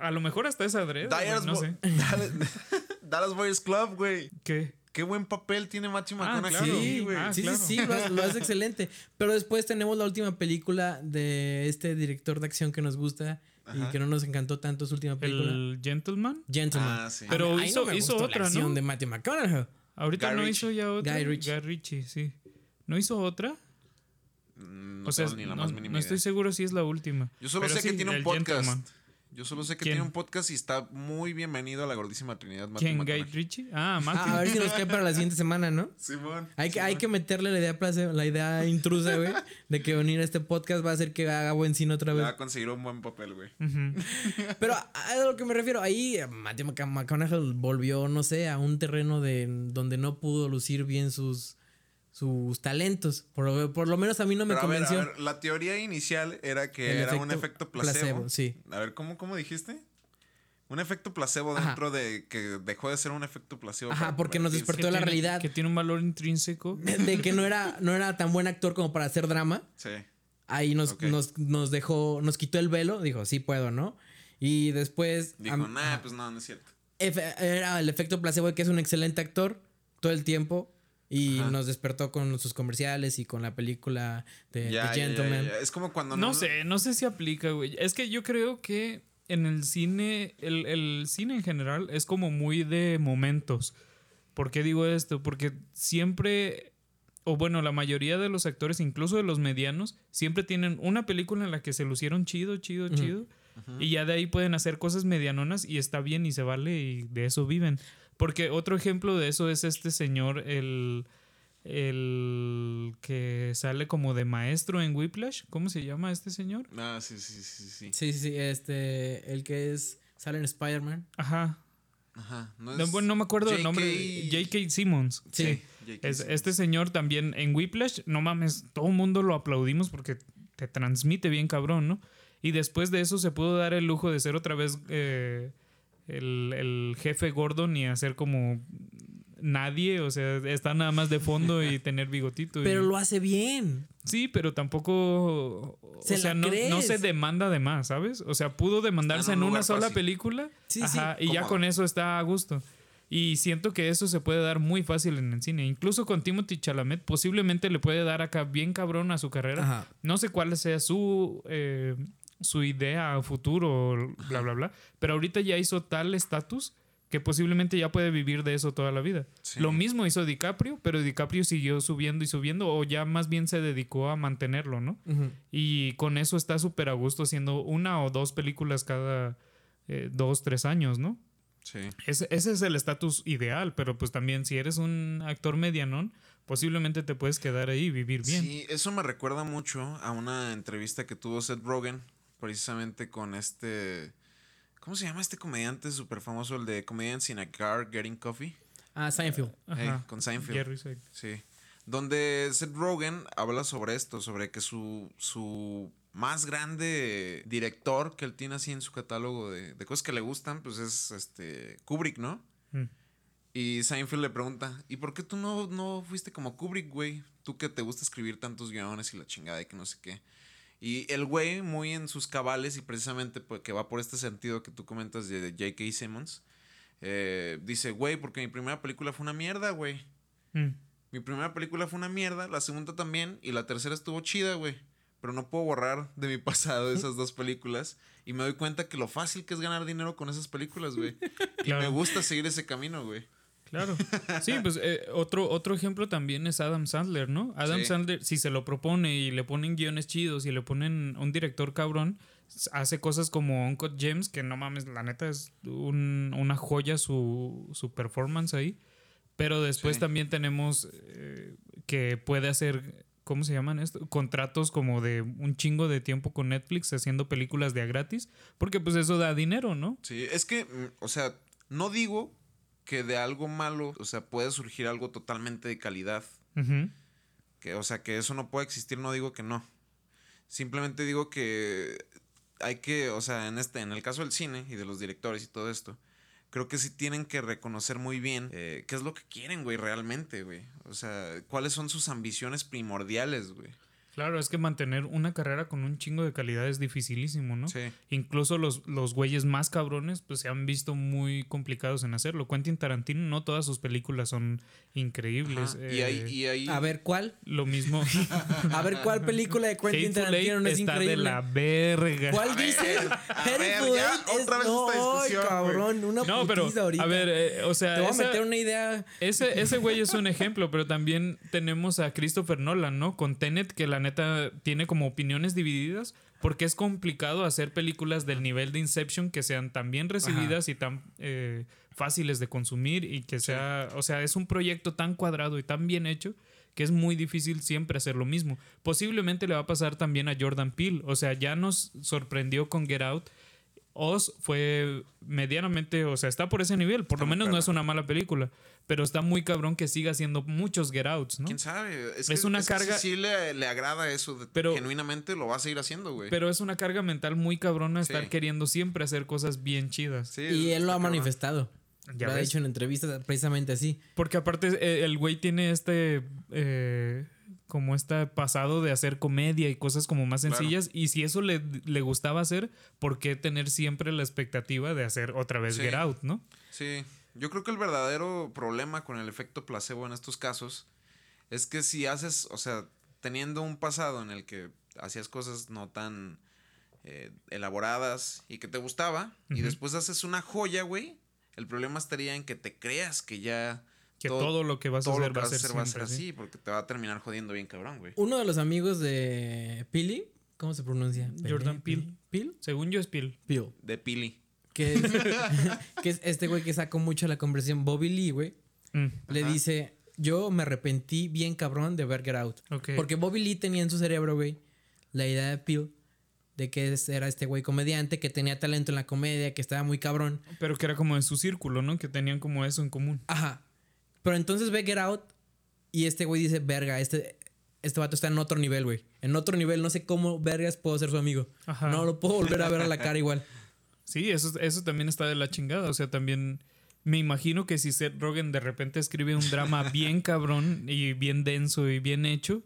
A lo mejor hasta es adrede, no sé. [laughs] Dallas, Dallas [laughs] Boys Club, güey. ¿Qué? Qué buen papel tiene Matthew Ah, McConaughey. claro. Sí, güey. Ah, sí, claro. sí, sí, lo hace, lo hace excelente. Pero después tenemos la última película de este director de acción que nos gusta y que no nos encantó tanto su última película. El Gentleman. Gentleman. Ah, sí. Pero A mí- ahí hizo- me hizo otra, la acción ¿no? de Matthew McConaughey. Ahorita Guy no Ritchie. hizo ya otra. Guy Ritchie. Ritchie, sí. ¿No hizo otra? Mm, No o sea, ni la no, más mínima no estoy seguro si es la última. Yo solo Pero sé que tiene un podcast. Gentleman. Yo solo sé que ¿Quién? tiene un podcast y está muy bienvenido a la gordísima Trinidad. Matthew ¿Quién? ¿Guy. Ritchie? Ah. Ah, a ver si nos cae para la siguiente semana, ¿no? Simón. Hay que, hay Simón. que meterle la idea, la idea intrusa, güey, de que venir a este podcast va a hacer que haga buen cine otra vez. Va a conseguir un buen papel, güey. [laughs] Pero a, a lo que me refiero, ahí eh, Matthew Mc- McConaughey volvió, no sé, a un terreno de donde no pudo lucir bien sus, sus talentos. Por, lo- por lo menos a mí no me Pero a ver, convenció. a ver, la teoría inicial era que El era un efecto placebo. placebo, sí. A ver, ¿cómo, cómo dijiste? Un efecto placebo Ajá. dentro de que dejó de ser un efecto placebo. Ajá, porque nos despertó Que la tiene- realidad. Que tiene un valor intrínseco. de que no era, no era tan buen actor como para hacer drama. Sí. Ahí nos, nos, nos dejó, nos quitó el velo, dijo, sí puedo, ¿no? Y después Dijo, nah, pues no, no es cierto. efe- era el efecto placebo de que es un excelente actor todo el tiempo y Ajá. nos despertó con sus comerciales y con la película de, Ya, ya, Gentleman. ya. Es como cuando No sé, no sé si aplica, güey. Es que yo creo que en el cine, el, el cine en general es como muy de momentos. ¿Por qué digo esto? Porque siempre, o bueno, la mayoría de los actores, incluso de los medianos, siempre tienen una película en la que se lucieron chido, chido, chido. Y ya de ahí pueden hacer cosas medianonas y está bien y se vale y de eso viven. Porque otro ejemplo de eso es este señor, el, el que sale como de maestro en Whiplash. ¿Cómo se llama este señor? Ah, sí, sí, sí, sí. Sí, sí, sí, este, el que es, sale en Spider-Man. Ajá. Ajá. No, bueno, no me acuerdo el nombre. J.K. Simmons. Sí. J.K. Es- Simmons. este señor también en Whiplash, no mames, todo el mundo lo aplaudimos porque te transmite bien cabrón, ¿no? Y después de eso se pudo dar el lujo de ser otra vez eh, el, el jefe Gordon y hacer como nadie, o sea, está nada más de fondo y [laughs] tener bigotito. y- Pero lo hace bien. Sí, pero tampoco. Se o sea, la no, crees. no se demanda de más, ¿sabes? O sea, pudo demandarse Está en en un una sola fácil. película. Sí, ajá, sí. y ya con eso está a gusto. Y siento que eso se puede dar muy fácil en el cine. Incluso con Timothy Chalamet, posiblemente le puede dar acá bien cabrón a su carrera. Ajá. No sé cuál sea su, eh, su idea a futuro, bla, bla, bla. Pero ahorita ya hizo tal estatus que posiblemente ya puede vivir de eso toda la vida. Sí. Lo mismo hizo DiCaprio, pero DiCaprio siguió subiendo y subiendo, o ya más bien se dedicó a mantenerlo, ¿no? Y con eso está súper a gusto haciendo una o dos películas cada eh, dos, tres años, ¿no? Sí. Ese, ese es el estatus ideal, pero pues también si eres un actor medianón, posiblemente te puedes quedar ahí y vivir bien. Sí, eso me recuerda mucho a una entrevista que tuvo Seth Rogen, precisamente con este. ¿Cómo se llama este comediante súper famoso? El de Comedians in a Car Getting Coffee. Ah, Seinfeld. Hey, Ajá. con Seinfeld. Jerry Seinfeld. Sí. Donde Seth Rogen habla sobre esto, sobre que su, su más grande director que él tiene así en su catálogo de, de cosas que le gustan, pues es este Kubrick, ¿no? Mm. Y Seinfeld le pregunta, ¿y por qué tú no, no fuiste como Kubrick, güey? Tú que te gusta escribir tantos guiones y la chingada y que no sé qué. Y el güey, muy en sus cabales y precisamente pues, que va por este sentido que tú comentas de J.K. Simmons, eh, dice, güey, porque mi primera película fue una mierda, güey. Mm. Mi primera película fue una mierda, la segunda también, y la tercera estuvo chida, güey. Pero no puedo borrar de mi [laughs] pasado esas dos películas. Y me doy cuenta que lo fácil que es ganar dinero con esas películas, güey. Y me gusta seguir ese camino, güey. Claro. [laughs] Sí, pues eh, otro, otro ejemplo también es Adam Sandler, ¿no? Adam Sí. Sandler, si se lo propone y le ponen guiones chidos y le ponen un director cabrón, hace cosas como Uncut Gems, que no mames, la neta es un- una joya su, su performance ahí. Pero después Sí. también tenemos eh, que puede hacer, ¿cómo se llaman esto? Contratos como de un chingo de tiempo con Netflix haciendo películas de a gratis, porque pues eso da dinero, ¿no? Sí, es que, mm, o sea, no digo que de algo malo, o sea, puede surgir algo totalmente de calidad. Que, o sea, que eso no puede existir, no digo que no. Simplemente digo que hay que, o sea, en este, en el caso del cine y de los directores y todo esto, creo que sí tienen que reconocer muy bien eh, qué es lo que quieren, güey, realmente, güey. O sea, cuáles son sus ambiciones primordiales, güey. Claro, es que mantener una carrera con un chingo de calidad es dificilísimo, ¿no? Sí. Incluso los, los güeyes más cabrones pues se han visto muy complicados en hacerlo. Quentin Tarantino, no todas sus películas son increíbles. Y ahí, y ahí A ver, ¿cuál? Lo mismo. [laughs] A ver, ¿cuál película de Quentin Hateful Tarantino no es está increíble? de la verga. ¿Cuál dice? a ver, Hateful ya, Eight es- otra vez no, esta discusión, ay, cabrón, una No, pero ahorita. a ver, eh, o sea, Te voy a meter una idea. ese, ese güey es un ejemplo, pero también tenemos a Christopher Nolan, ¿no? Con Tenet, que la neta tiene como opiniones divididas, porque es complicado hacer películas del nivel de Inception que sean tan bien recibidas y tan eh, fáciles de consumir y que sea, o sea, es un proyecto tan cuadrado y tan bien hecho que es muy difícil siempre hacer lo mismo. Posiblemente le va a pasar también a Jordan Peele, o sea, ya nos sorprendió con Get Out. Oz fue medianamente, o sea, está por ese nivel, por Está lo menos no es una mala película, pero está muy cabrón que siga haciendo muchos Get Outs, ¿no? ¿Quién sabe? Es, Es que- una es que carga- Si sí le, le agrada eso, de- Pero- genuinamente lo va a seguir haciendo, güey. Pero es una carga mental muy cabrona estar Sí. queriendo siempre hacer cosas bien chidas. Sí, Y él lo ha cabrón. manifestado. Ya lo ha dicho en entrevistas precisamente así. Porque aparte eh, el güey tiene este eh, como este pasado de hacer comedia y cosas como más Claro. sencillas y si eso le, le gustaba hacer, ¿por qué tener siempre la expectativa de hacer otra vez Sí. Get Out, no? Sí, yo creo que el verdadero problema con el efecto placebo en estos casos es que si haces, o sea, teniendo un pasado en el que hacías cosas no tan eh, elaboradas y que te gustaba, y después haces una joya, güey, el problema estaría en que te creas que ya Que todo, lo que vas a hacer va a vas a ser hacer va a ser siempre así. así, porque te va a terminar jodiendo bien cabrón, güey. Uno de los amigos de Pili, ¿cómo se pronuncia? Jordan Peele. Peele. Según yo es Peel. Peele. De Pili. Que es, [laughs] [laughs] que es este güey que sacó mucho la conversación. Bobby Lee, güey. Mm, Le Ajá. dice, yo me arrepentí bien cabrón de ver Get Out. ok. Porque Bobby Lee tenía en su cerebro, güey, la idea de Peel de que era este güey comediante, que tenía talento en la comedia, que estaba muy cabrón. Pero que era como en su círculo, ¿no? Que tenían como eso en común. Ajá. Pero entonces ve Get Out y este güey dice, verga, este, este vato está en otro nivel, güey. En otro nivel, no sé cómo vergas puedo ser su amigo. Ajá. No lo puedo volver a ver a la cara igual. [laughs] Sí, eso, eso también está de la chingada. O sea, también me imagino que si Seth Rogen de repente escribe un drama bien cabrón y bien denso y bien hecho,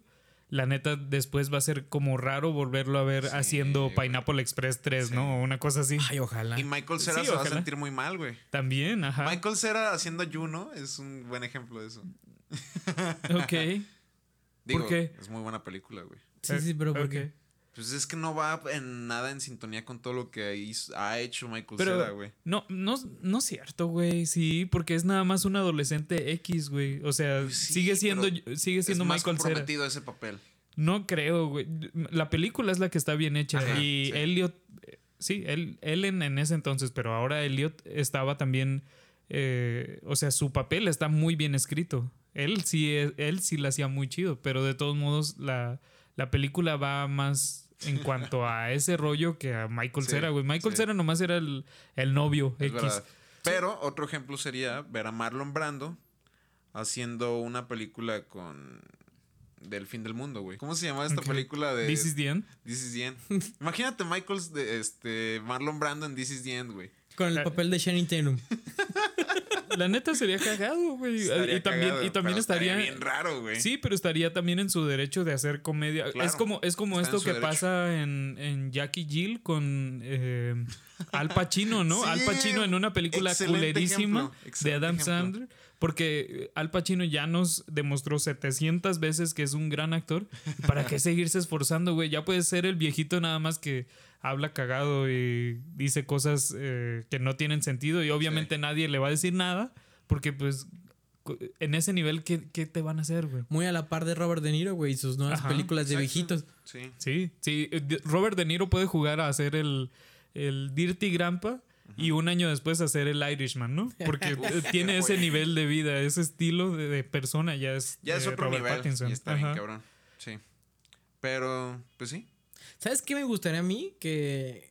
la neta después va a ser como raro volverlo a ver Sí, haciendo güey. Pineapple Express 3, ¿no? O una cosa así. Ay, ojalá. Y Michael Cera Sí, se va a sentir muy mal, güey. También, ajá. Michael Cera haciendo Juno es un buen ejemplo de eso. Ok. [laughs] Digo, qué? es muy buena película, güey. Sí, sí, pero ¿por qué? Pues es que no va en nada en sintonía con todo lo que hizo- ha hecho Michael Pero Cera, güey. no, no, no es cierto, güey. Sí, porque es nada más un adolescente X, güey. O sea, Pues sí, sigue siendo, sigue siendo es más Michael Cera. comprometido a ese papel. No creo, güey. La película es la que está bien hecha. Ajá, y sí. Elliot, eh, sí, él, Ellen en ese entonces, pero ahora Elliot estaba también, eh, o sea, su papel está muy bien escrito. Él sí, él sí la hacía muy chido, pero de todos modos la, la película va más en cuanto a [laughs] ese rollo que a Michael Sí, Cera, güey. Michael sí. Cera nomás era el, el novio Es X. verdad. Pero otro ejemplo sería ver a Marlon Brando haciendo una película con del fin del mundo, güey. ¿Cómo se llama esta película de This is the end. This is the End? Imagínate Michael de este Marlon Brando en This is the End, güey. Con el Eh, papel de Channing Tatum. [laughs] La neta sería cagado, güey. Estaría Y también, cagado, y también pero estaría. bien raro, güey. Sí, pero estaría también en su derecho de hacer comedia. Claro, es como, es como esto que derecho. pasa en, en Jackie Jill con eh, Al Pacino, ¿no? [laughs] Sí, Al Pacino en una película culerísima ejemplo, de Adam. Sandler. Porque Al Pacino ya nos demostró 700 veces que es un gran actor. ¿Para qué seguirse esforzando, güey? Ya puede ser el viejito nada más que habla cagado y dice cosas eh, que no tienen sentido y obviamente nadie le va a decir nada porque pues en ese nivel, ¿qué, qué te van a hacer, güey? Muy a la par de Robert De Niro, güey, y sus nuevas Ajá, películas de Exacto. viejitos. Sí. Sí, sí. eh, Robert De Niro puede jugar a hacer el, el Dirty Grandpa y un año después hacer el Irishman, ¿no? Porque [laughs] eh, tiene ese nivel de vida, ese estilo de, de persona ya es. Ya es eh, otro Robert nivel Pattinson. y está bien Ajá. cabrón. Sí. Pero pues sí. ¿Sabes qué me gustaría a mí? Que,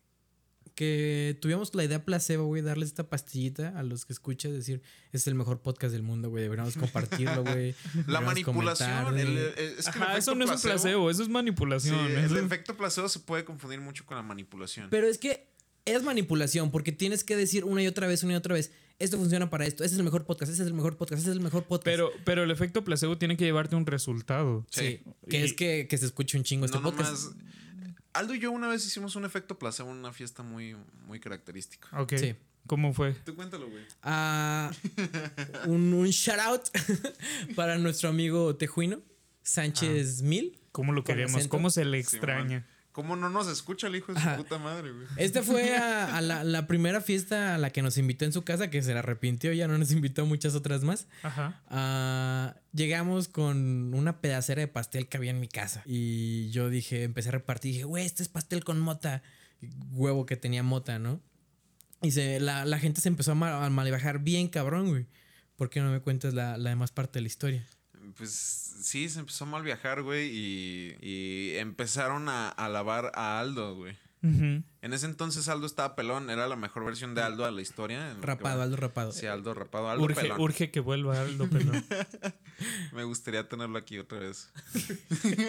que tuviéramos la idea placebo, güey, darles esta pastillita a los que escuchas, decir, es el mejor podcast del mundo, güey, deberíamos compartirlo, güey. [laughs] La manipulación, el- el- es que el Ajá, eso efecto no es un placebo, eso es Sí, manipulación. el eso- efecto placebo se puede confundir mucho con la manipulación. Pero es que es manipulación porque tienes que decir una y otra vez, una y otra vez, esto funciona para esto, ese es el mejor podcast, ese es el mejor podcast, ese es el mejor podcast. Pero, pero el efecto placebo tiene que llevarte un resultado. sí, Sí. que Y- es que, que se escuche un chingo este No podcast. nomás. Aldo y yo una vez hicimos un efecto placebo en una fiesta muy, muy característica. Ok. Sí. ¿Cómo fue? Tú cuéntalo, güey. Ah, [laughs] un, un shout out [laughs] para nuestro amigo Tejuino, Sánchez Mil. ¿Cómo lo queremos? ¿Cómo se le extraña? ¿Cómo no nos escucha el hijo de Ajá. su puta madre, güey? Este fue a, a la, la primera fiesta a la que nos invitó en su casa, que se la arrepintió, ya no nos invitó a muchas otras más. Ajá. Ah, llegamos con una pedacera de pastel que había en mi casa. Y yo dije, empecé a repartir, dije, güey, este es pastel con mota. Huevo que tenía mota, ¿no? Y se, la, la gente se empezó a, ma- a malbajar bien cabrón, güey. ¿Por qué no me cuentas la, la demás parte de la historia? Pues sí, se empezó a mal viajar, güey, y, y empezaron a alabar a Aldo, güey. En ese entonces Aldo estaba pelón, era la mejor versión de Aldo a la historia. que Rapado. Aldo rapado. Sí, Aldo rapado, Aldo Urge, pelón. urge que vuelva Aldo Pelón. [laughs] Me gustaría tenerlo aquí otra vez. [laughs]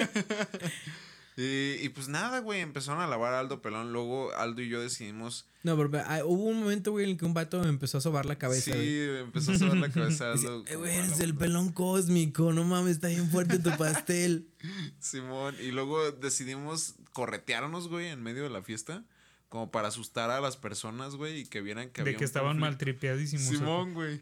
y, y pues nada, güey, empezaron a alabar a Aldo pelón. Luego Aldo y yo decidimos. No, pero ah, hubo un momento, güey, en el que un vato me empezó a sobar la cabeza. sí, güey. empezó a sobar la cabeza a [laughs] Dice, Aldo. "Eh, güey, eres el pelón cósmico, no mames, está bien fuerte tu pastel. [laughs] Simón. Y luego decidimos corretearnos, güey, en medio de la fiesta. Como para asustar a las personas, güey, y que vieran que había de que un estaban conflicto. maltripeadísimos. Simón, güey.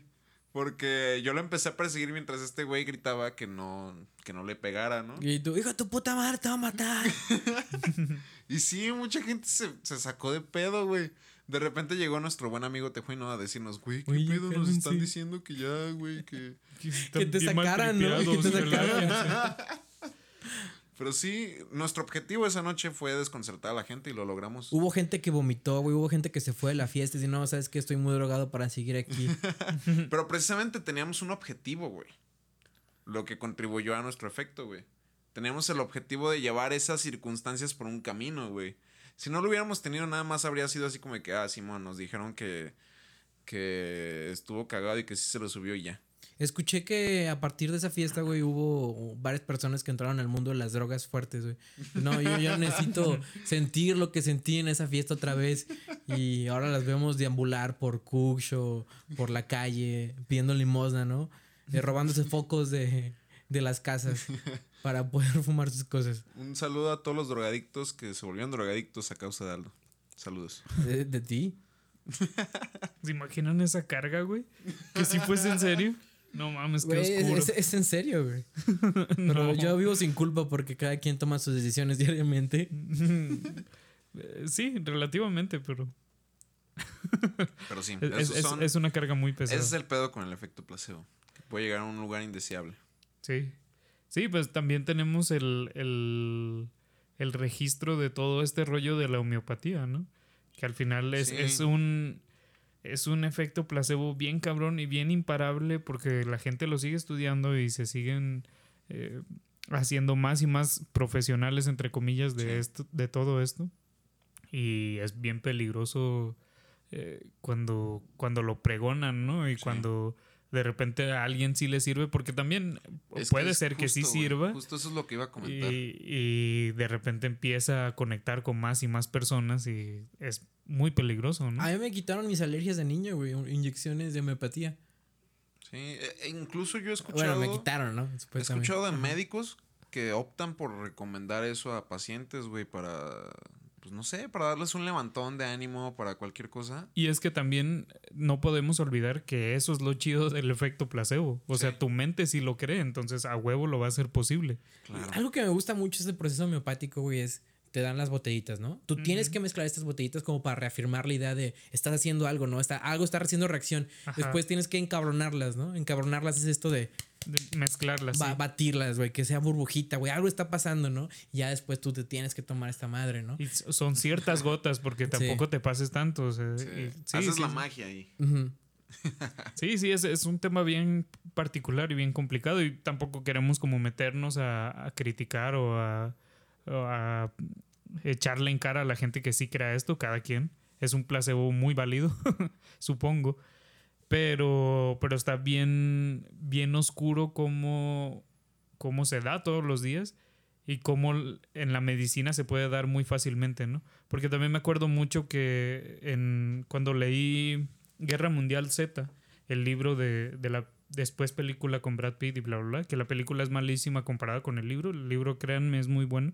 Porque yo lo empecé a perseguir mientras este güey gritaba que no, que no le pegara, ¿no? Y tú, hijo tu puta madre, te va a matar. [laughs] Y sí, mucha gente se, se sacó de pedo, güey. De repente llegó nuestro buen amigo Tejuino a decirnos, güey, ¿qué Oye, pedo? Nos están diciendo que ya, güey, que... [laughs] Que te sacaran, ¿no? Que te sacaran. [laughs] Pero sí, nuestro objetivo esa noche fue desconcertar a la gente y lo logramos. Hubo gente que vomitó, güey. Hubo gente que se fue de la fiesta y dice, no, sabes que estoy muy drogado para seguir aquí. [laughs] Pero precisamente teníamos un objetivo, güey. Lo que contribuyó a nuestro efecto, güey. Teníamos el objetivo de llevar esas circunstancias por un camino, güey. Si no lo hubiéramos tenido, nada más habría sido así como que, ah, Simón, nos dijeron que, que estuvo cagado y que sí se lo subió y ya. Escuché que a partir de esa fiesta, güey, hubo varias personas que entraron al mundo de las drogas fuertes, güey. No, yo, yo necesito [laughs] sentir lo que sentí en esa fiesta otra vez. Y ahora las vemos deambular por Cooks o por la calle, pidiendo limosna, ¿no? Eh, robándose focos de, de las casas [laughs] para poder fumar sus cosas. Un saludo a todos los drogadictos que se volvieron drogadictos a causa de Aldo. Saludos. ¿De, de ti? ¿Se imaginan esa carga, güey? Que si fuese en serio. [laughs] No mames, qué Güey, oscuro. es, es en serio, güey. [laughs] Pero No. yo vivo sin culpa porque cada quien toma sus decisiones diariamente. [laughs] Sí, relativamente, pero [laughs] Pero sí, es, es- son- es una carga muy pesada. ese es el pedo con el efecto placebo. Que puede llegar a un lugar indeseable. Sí. Sí, pues también tenemos el, el, el registro de todo este rollo de la homeopatía, ¿no? Que al final es, Sí. es un es un efecto placebo bien cabrón y bien imparable porque la gente lo sigue estudiando y se siguen eh, haciendo más y más profesionales entre comillas de Sí. esto, de todo esto. Y es bien peligroso eh, cuando, cuando lo pregonan, ¿no? Y Sí. cuando de repente a alguien sí le sirve, porque también Es puede ser que sí sirva. Justo eso es lo que iba a comentar. Y, y de repente empieza a conectar con más y más personas y es muy peligroso, ¿no? A mí me quitaron mis alergias de niño, güey. Inyecciones de homeopatía. Sí, e- e incluso yo he escuchado... Bueno, me quitaron, ¿no? He escuchado de médicos que optan por recomendar eso a pacientes, güey, para, pues no sé, para darles un levantón de ánimo, para cualquier cosa. Y es que también no podemos olvidar que eso es lo chido del efecto placebo. O Sí. sea, tu mente sí lo cree, entonces a huevo lo va a hacer posible. Claro. Algo que me gusta mucho es el proceso homeopático, güey, es te dan las botellitas, ¿no? Tú tienes que mezclar estas botellitas como para reafirmar la idea de estás haciendo algo, ¿no? Está, algo está haciendo reacción. Ajá. Después tienes que encabronarlas, ¿no? Encabronarlas es esto de De mezclarlas. ba- sí. batirlas, güey, que sea burbujita, güey. Algo está pasando, ¿no? Ya después tú te tienes que tomar esta madre, ¿no? Y son ciertas gotas porque tampoco te pases tanto. o sea, Sí. y- sí, Haces sí, la sí. magia ahí. Sí, sí, es, es un tema bien particular y bien complicado y tampoco queremos como meternos a, a criticar o a, a echarle en cara a la gente que sí crea esto, cada quien. Es un placebo muy válido, [laughs] supongo. Pero, pero está bien, bien oscuro cómo, cómo se da todos los días y cómo en la medicina se puede dar muy fácilmente, ¿no? Porque también me acuerdo mucho que en, cuando leí Guerra Mundial Z, el libro de, de la después película con Brad Pitt y bla, bla, bla, que la película es malísima comparada con el libro. El libro, créanme, es muy bueno.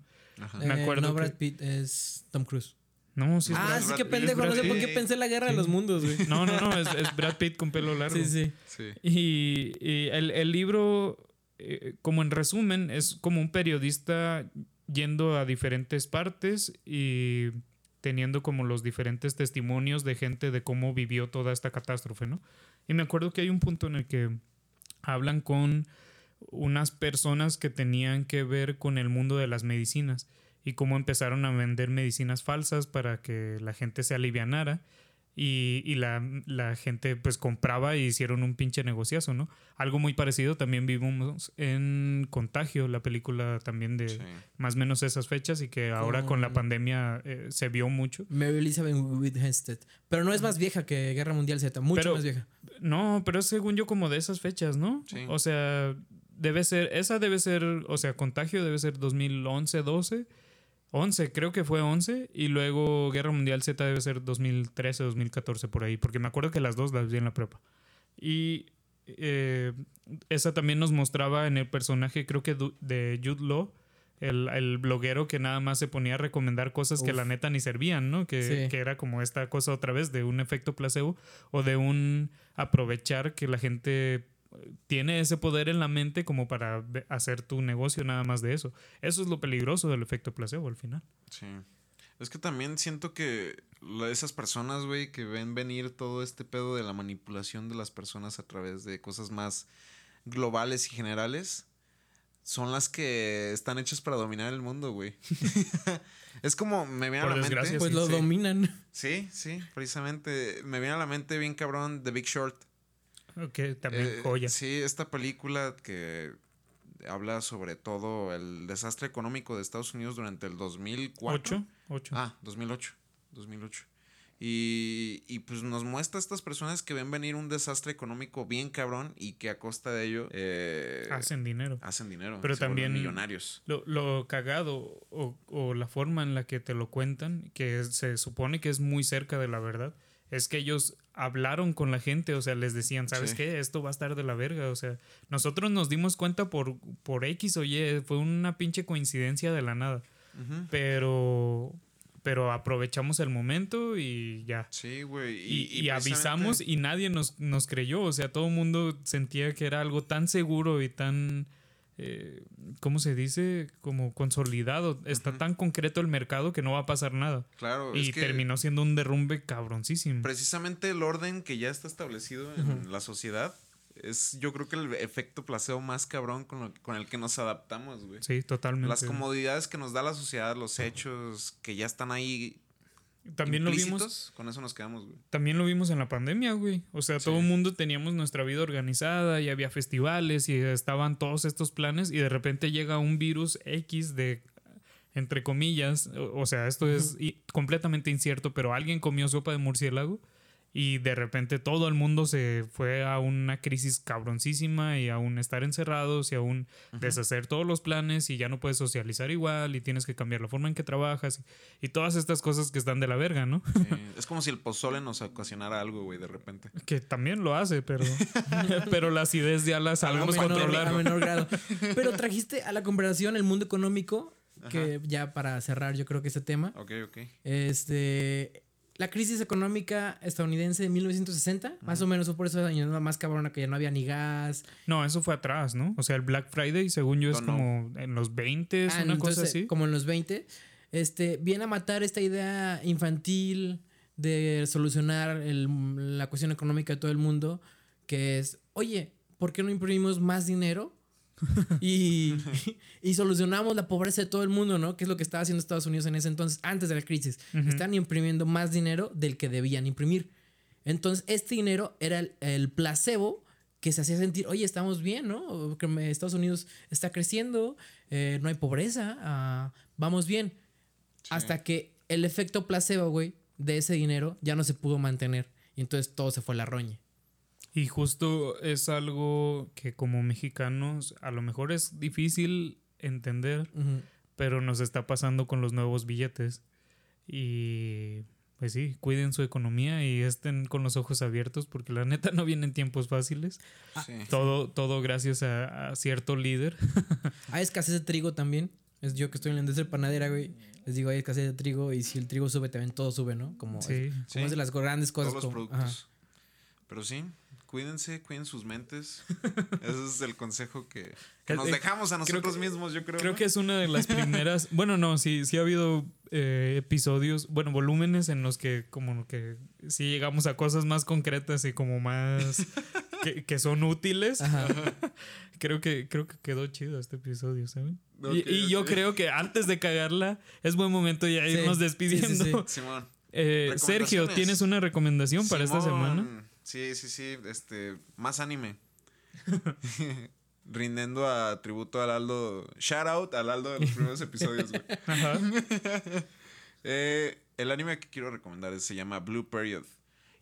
Me Eh, acuerdo no, Brad que- Pitt es Tom Cruise. No, sí es ah, Brad, sí, Pitt. pendejo. No sé por qué pensé en la guerra de los mundos, güey. No, no, no, es, es [laughs] Brad Pitt con pelo largo. Sí, sí. Sí. Y, y el, el libro, eh, como en resumen, es como un periodista yendo a diferentes partes y teniendo como los diferentes testimonios de gente de cómo vivió toda esta catástrofe, ¿no? Y me acuerdo que hay un punto en el que hablan con unas personas que tenían que ver con el mundo de las medicinas y cómo empezaron a vender medicinas falsas para que la gente se alivianara y, y la, la gente pues compraba y hicieron un pinche negociazo, ¿no? Algo muy parecido también vivimos en Contagio, la película también de Sí. más o menos esas fechas y que ahora con la pandemia eh, se vio mucho. Mary Elizabeth Winstead. Pero no es más vieja que Guerra Mundial Z. Mucho Pero- más vieja. No, pero es según yo como de esas fechas, ¿no? Sí. O sea, debe ser, esa debe ser, o sea, Contagio debe ser 2011, 12. 11, creo que fue 11. Y luego Guerra Mundial Z debe ser 2013, 2014, por ahí. Porque me acuerdo que las dos las vi en la prepa. Y eh, esa también nos mostraba en el personaje, creo que de Jude Law, el, el bloguero que nada más se ponía a recomendar cosas que la neta ni servían, ¿no? Que, Sí. que era como esta cosa otra vez de un efecto placebo o de un aprovechar que la gente tiene ese poder en la mente como para hacer tu negocio nada más de eso. Eso es lo peligroso del efecto placebo al final. Sí. Es que también siento que esas personas, güey, que ven venir todo este pedo de la manipulación de las personas a través de cosas más globales y generales, son las que están hechas para dominar el mundo, güey. [laughs] es como, me viene Por a la mente. Pues sí, lo sí. dominan. Sí, sí, precisamente. Me viene a la mente bien cabrón The Big Short. Ok, también Eh, joya. Sí, esta película que habla sobre todo el desastre económico de Estados Unidos durante el 2004. ¿Ocho? Ocho. Ah, 2008. 2008. Y, y pues nos muestra a estas personas que ven venir un desastre económico bien cabrón y que a costa de ello eh, Hacen dinero. hacen dinero. Pero también- millonarios. Lo, lo cagado o, o la forma en la que te lo cuentan, que se supone que es muy cerca de la verdad, es que ellos hablaron con la gente, o sea, les decían, ¿sabes Sí. qué? Esto va a estar de la verga, o sea, nosotros nos dimos cuenta por, por X o Y, fue una pinche coincidencia de la nada, pero, pero aprovechamos el momento y ya. Sí, güey. Y, y avisamos y nadie nos, nos creyó. O sea, todo el mundo sentía que era algo tan seguro y tan, eh, ¿cómo se dice? Como consolidado. Está tan concreto el mercado que no va a pasar nada. Claro, y es que terminó siendo un derrumbe cabroncísimo. precisamente el orden que ya está establecido en la sociedad es yo creo que el efecto placebo más cabrón con, lo- con el que nos adaptamos, güey. Sí, totalmente. Las comodidades que nos da la sociedad, los hechos que ya están ahí También lo vimos. con eso nos quedamos, güey. También lo vimos en la pandemia, güey. O sea, Sí. todo el mundo teníamos nuestra vida organizada y había festivales y estaban todos estos planes y de repente llega un virus X de, entre comillas, o, o sea, esto es completamente incierto, pero alguien comió sopa de murciélago y de repente todo el mundo se fue a una crisis cabroncísima y a un estar encerrados y a un deshacer todos los planes y ya no puedes socializar igual y tienes que cambiar la forma en que trabajas y, y todas estas cosas que están de la verga, ¿no? Sí, [laughs] es como si el pozole nos ocasionara algo, güey, de repente. Que también lo hace, pero, [laughs] [laughs] pero la acidez ya la sabemos menor, controlar. a menor grado. Pero trajiste a la conversación el mundo económico, que ya para cerrar yo creo que ese tema, Ok, ok. este, la crisis económica estadounidense de 1960, más o menos fue por años, ¿no? más cabrona que ya no había ni gas. No, eso fue atrás, ¿no? O sea, el Black Friday, según yo, es No, como en los 20, Ah, una cosa así. Como en los 20, este, viene a matar esta idea infantil de solucionar el- la cuestión económica de todo el mundo, que es, oye, ¿por qué no imprimimos más dinero? Y, y solucionamos la pobreza de todo el mundo, ¿no? Que es lo que estaba haciendo Estados Unidos en ese entonces, antes de la crisis. Ujú. Están imprimiendo más dinero del que debían imprimir. Entonces, este dinero era el, el placebo que se hacía sentir, oye, estamos bien, ¿no? Estados Unidos está creciendo, eh, no hay pobreza, ah, vamos bien. Hasta que el efecto placebo, güey, de ese dinero ya no se pudo mantener. Y entonces todo se fue a la roña. Y justo es algo que como mexicanos a lo mejor es difícil entender pero nos está pasando con los nuevos billetes. Y pues sí, cuiden su economía y estén con los ojos abiertos porque la neta [laughs] no vienen tiempos fáciles. Sí. Todo, todo gracias a, a cierto líder. [laughs] Hay escasez de trigo también. Es yo que estoy en la industria panadera, güey. Les digo, hay escasez de trigo y si el trigo sube, también todo sube, ¿no? Como, Sí. como Sí. es de las grandes cosas. Todos los como- productos. ajá. Pero sí, cuídense, cuiden sus mentes. [laughs] Ese es el consejo que, que nos Eh, dejamos a creo nosotros que- mismos, yo creo. Creo ¿no? que es una de las [laughs] primeras. bueno, no, sí, sí ha habido eh, episodios, bueno, volúmenes en los que como que sí llegamos a cosas más concretas y como más [laughs] que, que son útiles. Ajá. Creo que, creo que quedó chido este episodio, ¿saben? Y y yo creo que antes de cagarla, es buen momento ya Sí, irnos sí, sí, despidiendo. sí. Simón. Eh, Sergio. ¿tienes una recomendación para esta semana? Sí, sí, sí. Este, más anime. [laughs] Rindiendo a tributo al Aldo. Shout out al Aldo de los primeros episodios, güey. [laughs] Ajá. [laughs] Eh, el anime que quiero recomendar se llama Blue Period.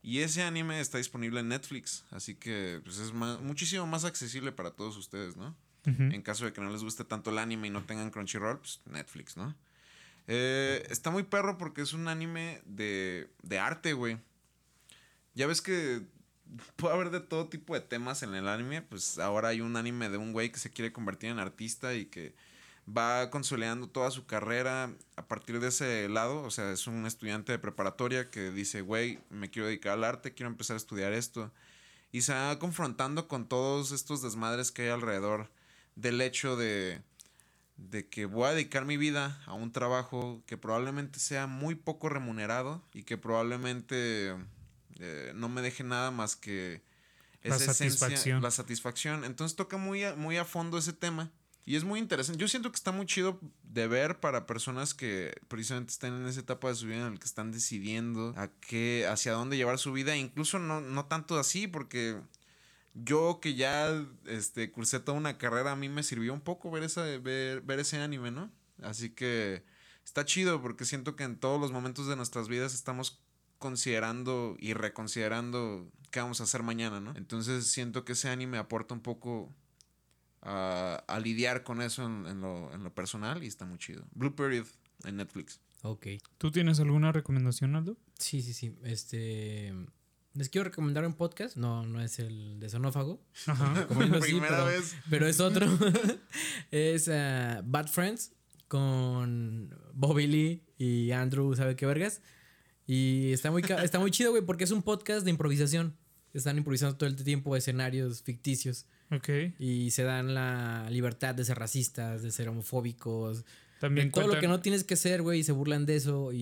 Y ese anime está disponible en Netflix. Así que pues, es más- muchísimo más accesible para todos ustedes, ¿no? En caso de que no les guste tanto el anime y no tengan Crunchyroll, pues Netflix, ¿no? Eh, está muy perro porque es un anime de, de arte, güey. Ya ves que puede haber de todo tipo de temas en el anime. Pues ahora hay un anime de un güey que se quiere convertir en artista y que va consolidando toda su carrera a partir de ese lado. O sea, es un estudiante de preparatoria que dice, güey, me quiero dedicar al arte, quiero empezar a estudiar esto. Y se va confrontando con todos estos desmadres que hay alrededor del hecho de, de que voy a dedicar mi vida a un trabajo que probablemente sea muy poco remunerado y que probablemente eh, no me deje nada más que La esa esencia, satisfacción. la satisfacción. Entonces toca muy a, muy a fondo ese tema. Y es muy interesante. Yo siento que está muy chido de ver para personas que precisamente están en esa etapa de su vida en la que están decidiendo a qué, hacia dónde llevar su vida. Incluso no, no tanto así, porque yo que ya este, cursé toda una carrera, a mí me sirvió un poco ver, esa, ver, ver ese anime, ¿no? Así que está chido porque siento que en todos los momentos de nuestras vidas estamos considerando y reconsiderando qué vamos a hacer mañana, ¿no? Entonces siento que ese anime aporta un poco a, a lidiar con eso en, en lo, en lo personal y está muy chido. Blue Period en Netflix. Ok. ¿Tú tienes alguna recomendación, Aldo? Sí, sí, sí. Este. Les quiero recomendar un podcast. No, no es el de Sonófago. Ajá. [laughs] [laughs] Sí, Primera pero, vez. pero es otro. [laughs] es ah, Bad Friends con Bobby Lee y Andrew, ¿sabe qué vergas? Y está muy, está muy chido, güey, porque es un podcast de improvisación. Están improvisando todo el tiempo escenarios ficticios Ok. y se dan la libertad de ser racistas, de ser homofóbicos, También de todo lo que no tienes que ser, güey, y se burlan de eso y,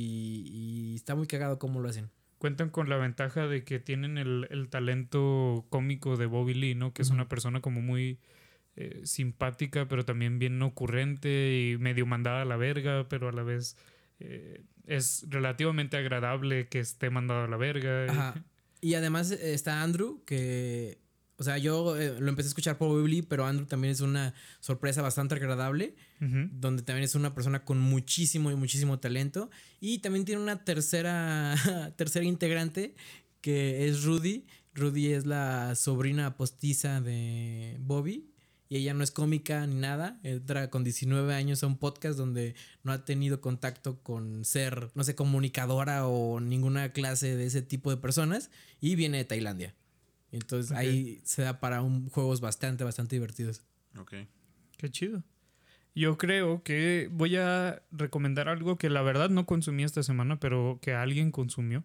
y está muy cagado cómo lo hacen. cuentan con la ventaja de que tienen el, el talento cómico de Bobby Lee, ¿no? Que es una persona como muy eh, simpática, pero también bien ocurrente y medio mandada a la verga, pero a la vez eh, es relativamente agradable que esté mandado a la verga. y- Ajá. [laughs] Y además eh, está Andrew, que, o sea, yo eh, lo empecé a escuchar por pero Andrew también es una sorpresa bastante agradable, donde también es una persona con muchísimo y muchísimo talento. Y también tiene una tercera, [laughs] tercera integrante, que es Rudy. Rudy es la sobrina postiza de Bobby. Y ella no es cómica ni nada. Entra con 19 años a un podcast donde no ha tenido contacto con ser, no sé, comunicadora o ninguna clase de ese tipo de personas. Y viene de Tailandia. Entonces ahí se da para un, juegos bastante, bastante divertidos. Ok. Qué chido. Yo creo que voy a recomendar algo que la verdad no consumí esta semana, pero que alguien consumió.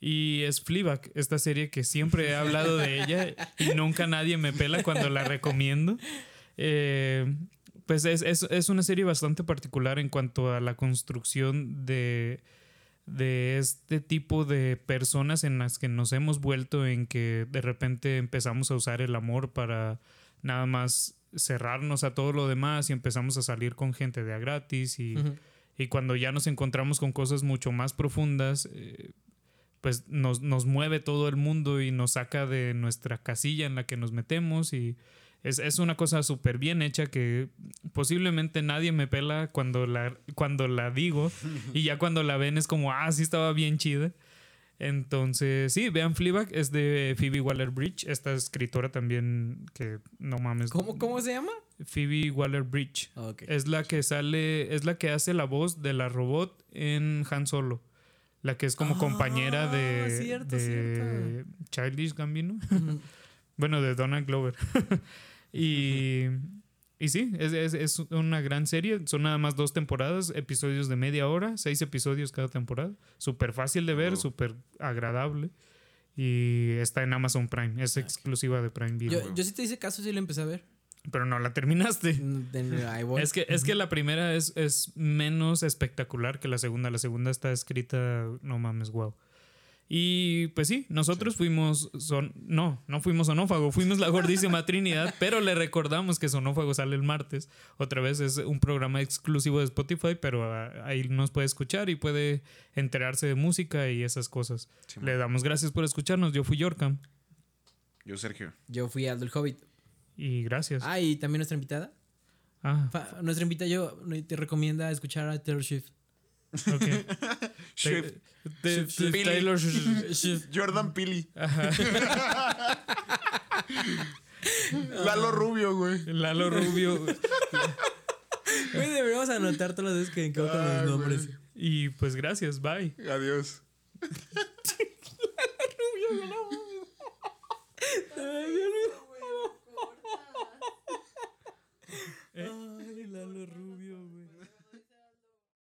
Y es Fleabag, esta serie que siempre he hablado de ella y nunca nadie me pela cuando la recomiendo. Eh, pues es, es- es una serie bastante particular en cuanto a la construcción de, de este tipo de personas en las que nos hemos vuelto en que de repente empezamos a usar el amor para nada más cerrarnos a todo lo demás y empezamos a salir con gente de a gratis y, y cuando ya nos encontramos con cosas mucho más profundas, eh, pues nos, nos mueve todo el mundo y nos saca de nuestra casilla en la que nos metemos y es, es una cosa súper bien hecha que posiblemente nadie me pela cuando la, cuando la digo [laughs] y ya cuando la ven es como, ah, sí estaba bien chida. Entonces, sí, vean Fleabag, es de Phoebe Waller-Bridge, esta escritora también que no mames. ¿Cómo, ¿Cómo se llama? Phoebe Waller Bridge. Ah. Es la que sale, es la que hace la voz de la robot en Han Solo. La que es como Ah, compañera de, cierto, de Childish Gambino. [laughs] Bueno, de Donald Glover. [laughs] y, y sí, es, es- es una gran serie. Son nada más dos temporadas, episodios de media hora, seis episodios cada temporada. Súper fácil de ver, Oh. súper agradable. Y está en Amazon Prime, es exclusiva de Prime Video. yo, yo sí te hice caso, sí lo empecé a ver. Pero no la terminaste. Voy. Es que, es que la primera es, es menos espectacular que la segunda. La segunda está escrita, no mames, wow. Y pues sí, nosotros fuimos, son, no, no fuimos Sonófago, fuimos la gordísima [laughs] Trinidad, pero le recordamos que Sonófago sale el martes. Otra vez es un programa exclusivo de Spotify, pero ah, ahí nos puede escuchar y puede enterarse de música y esas cosas. Sí, Le damos gracias por escucharnos. Yo fui Yorkam Yo, Sergio. Yo fui al del Hobbit. Y gracias. Ah, y también nuestra invitada. Ah. Nuestra invitada yo te recomienda escuchar a Taylor Swift. Okay. [laughs] Swift. Taylor Swift. Jordan Pili. [laughs] Lalo Rubio, güey. Lalo Rubio. [laughs] Güey, deberíamos anotar todas las veces que equivoco los ah, nombres. Y pues gracias, bye. Adiós. Lalo Rubio, no. ¿Eh? Ay, Lalo Rubio, güey.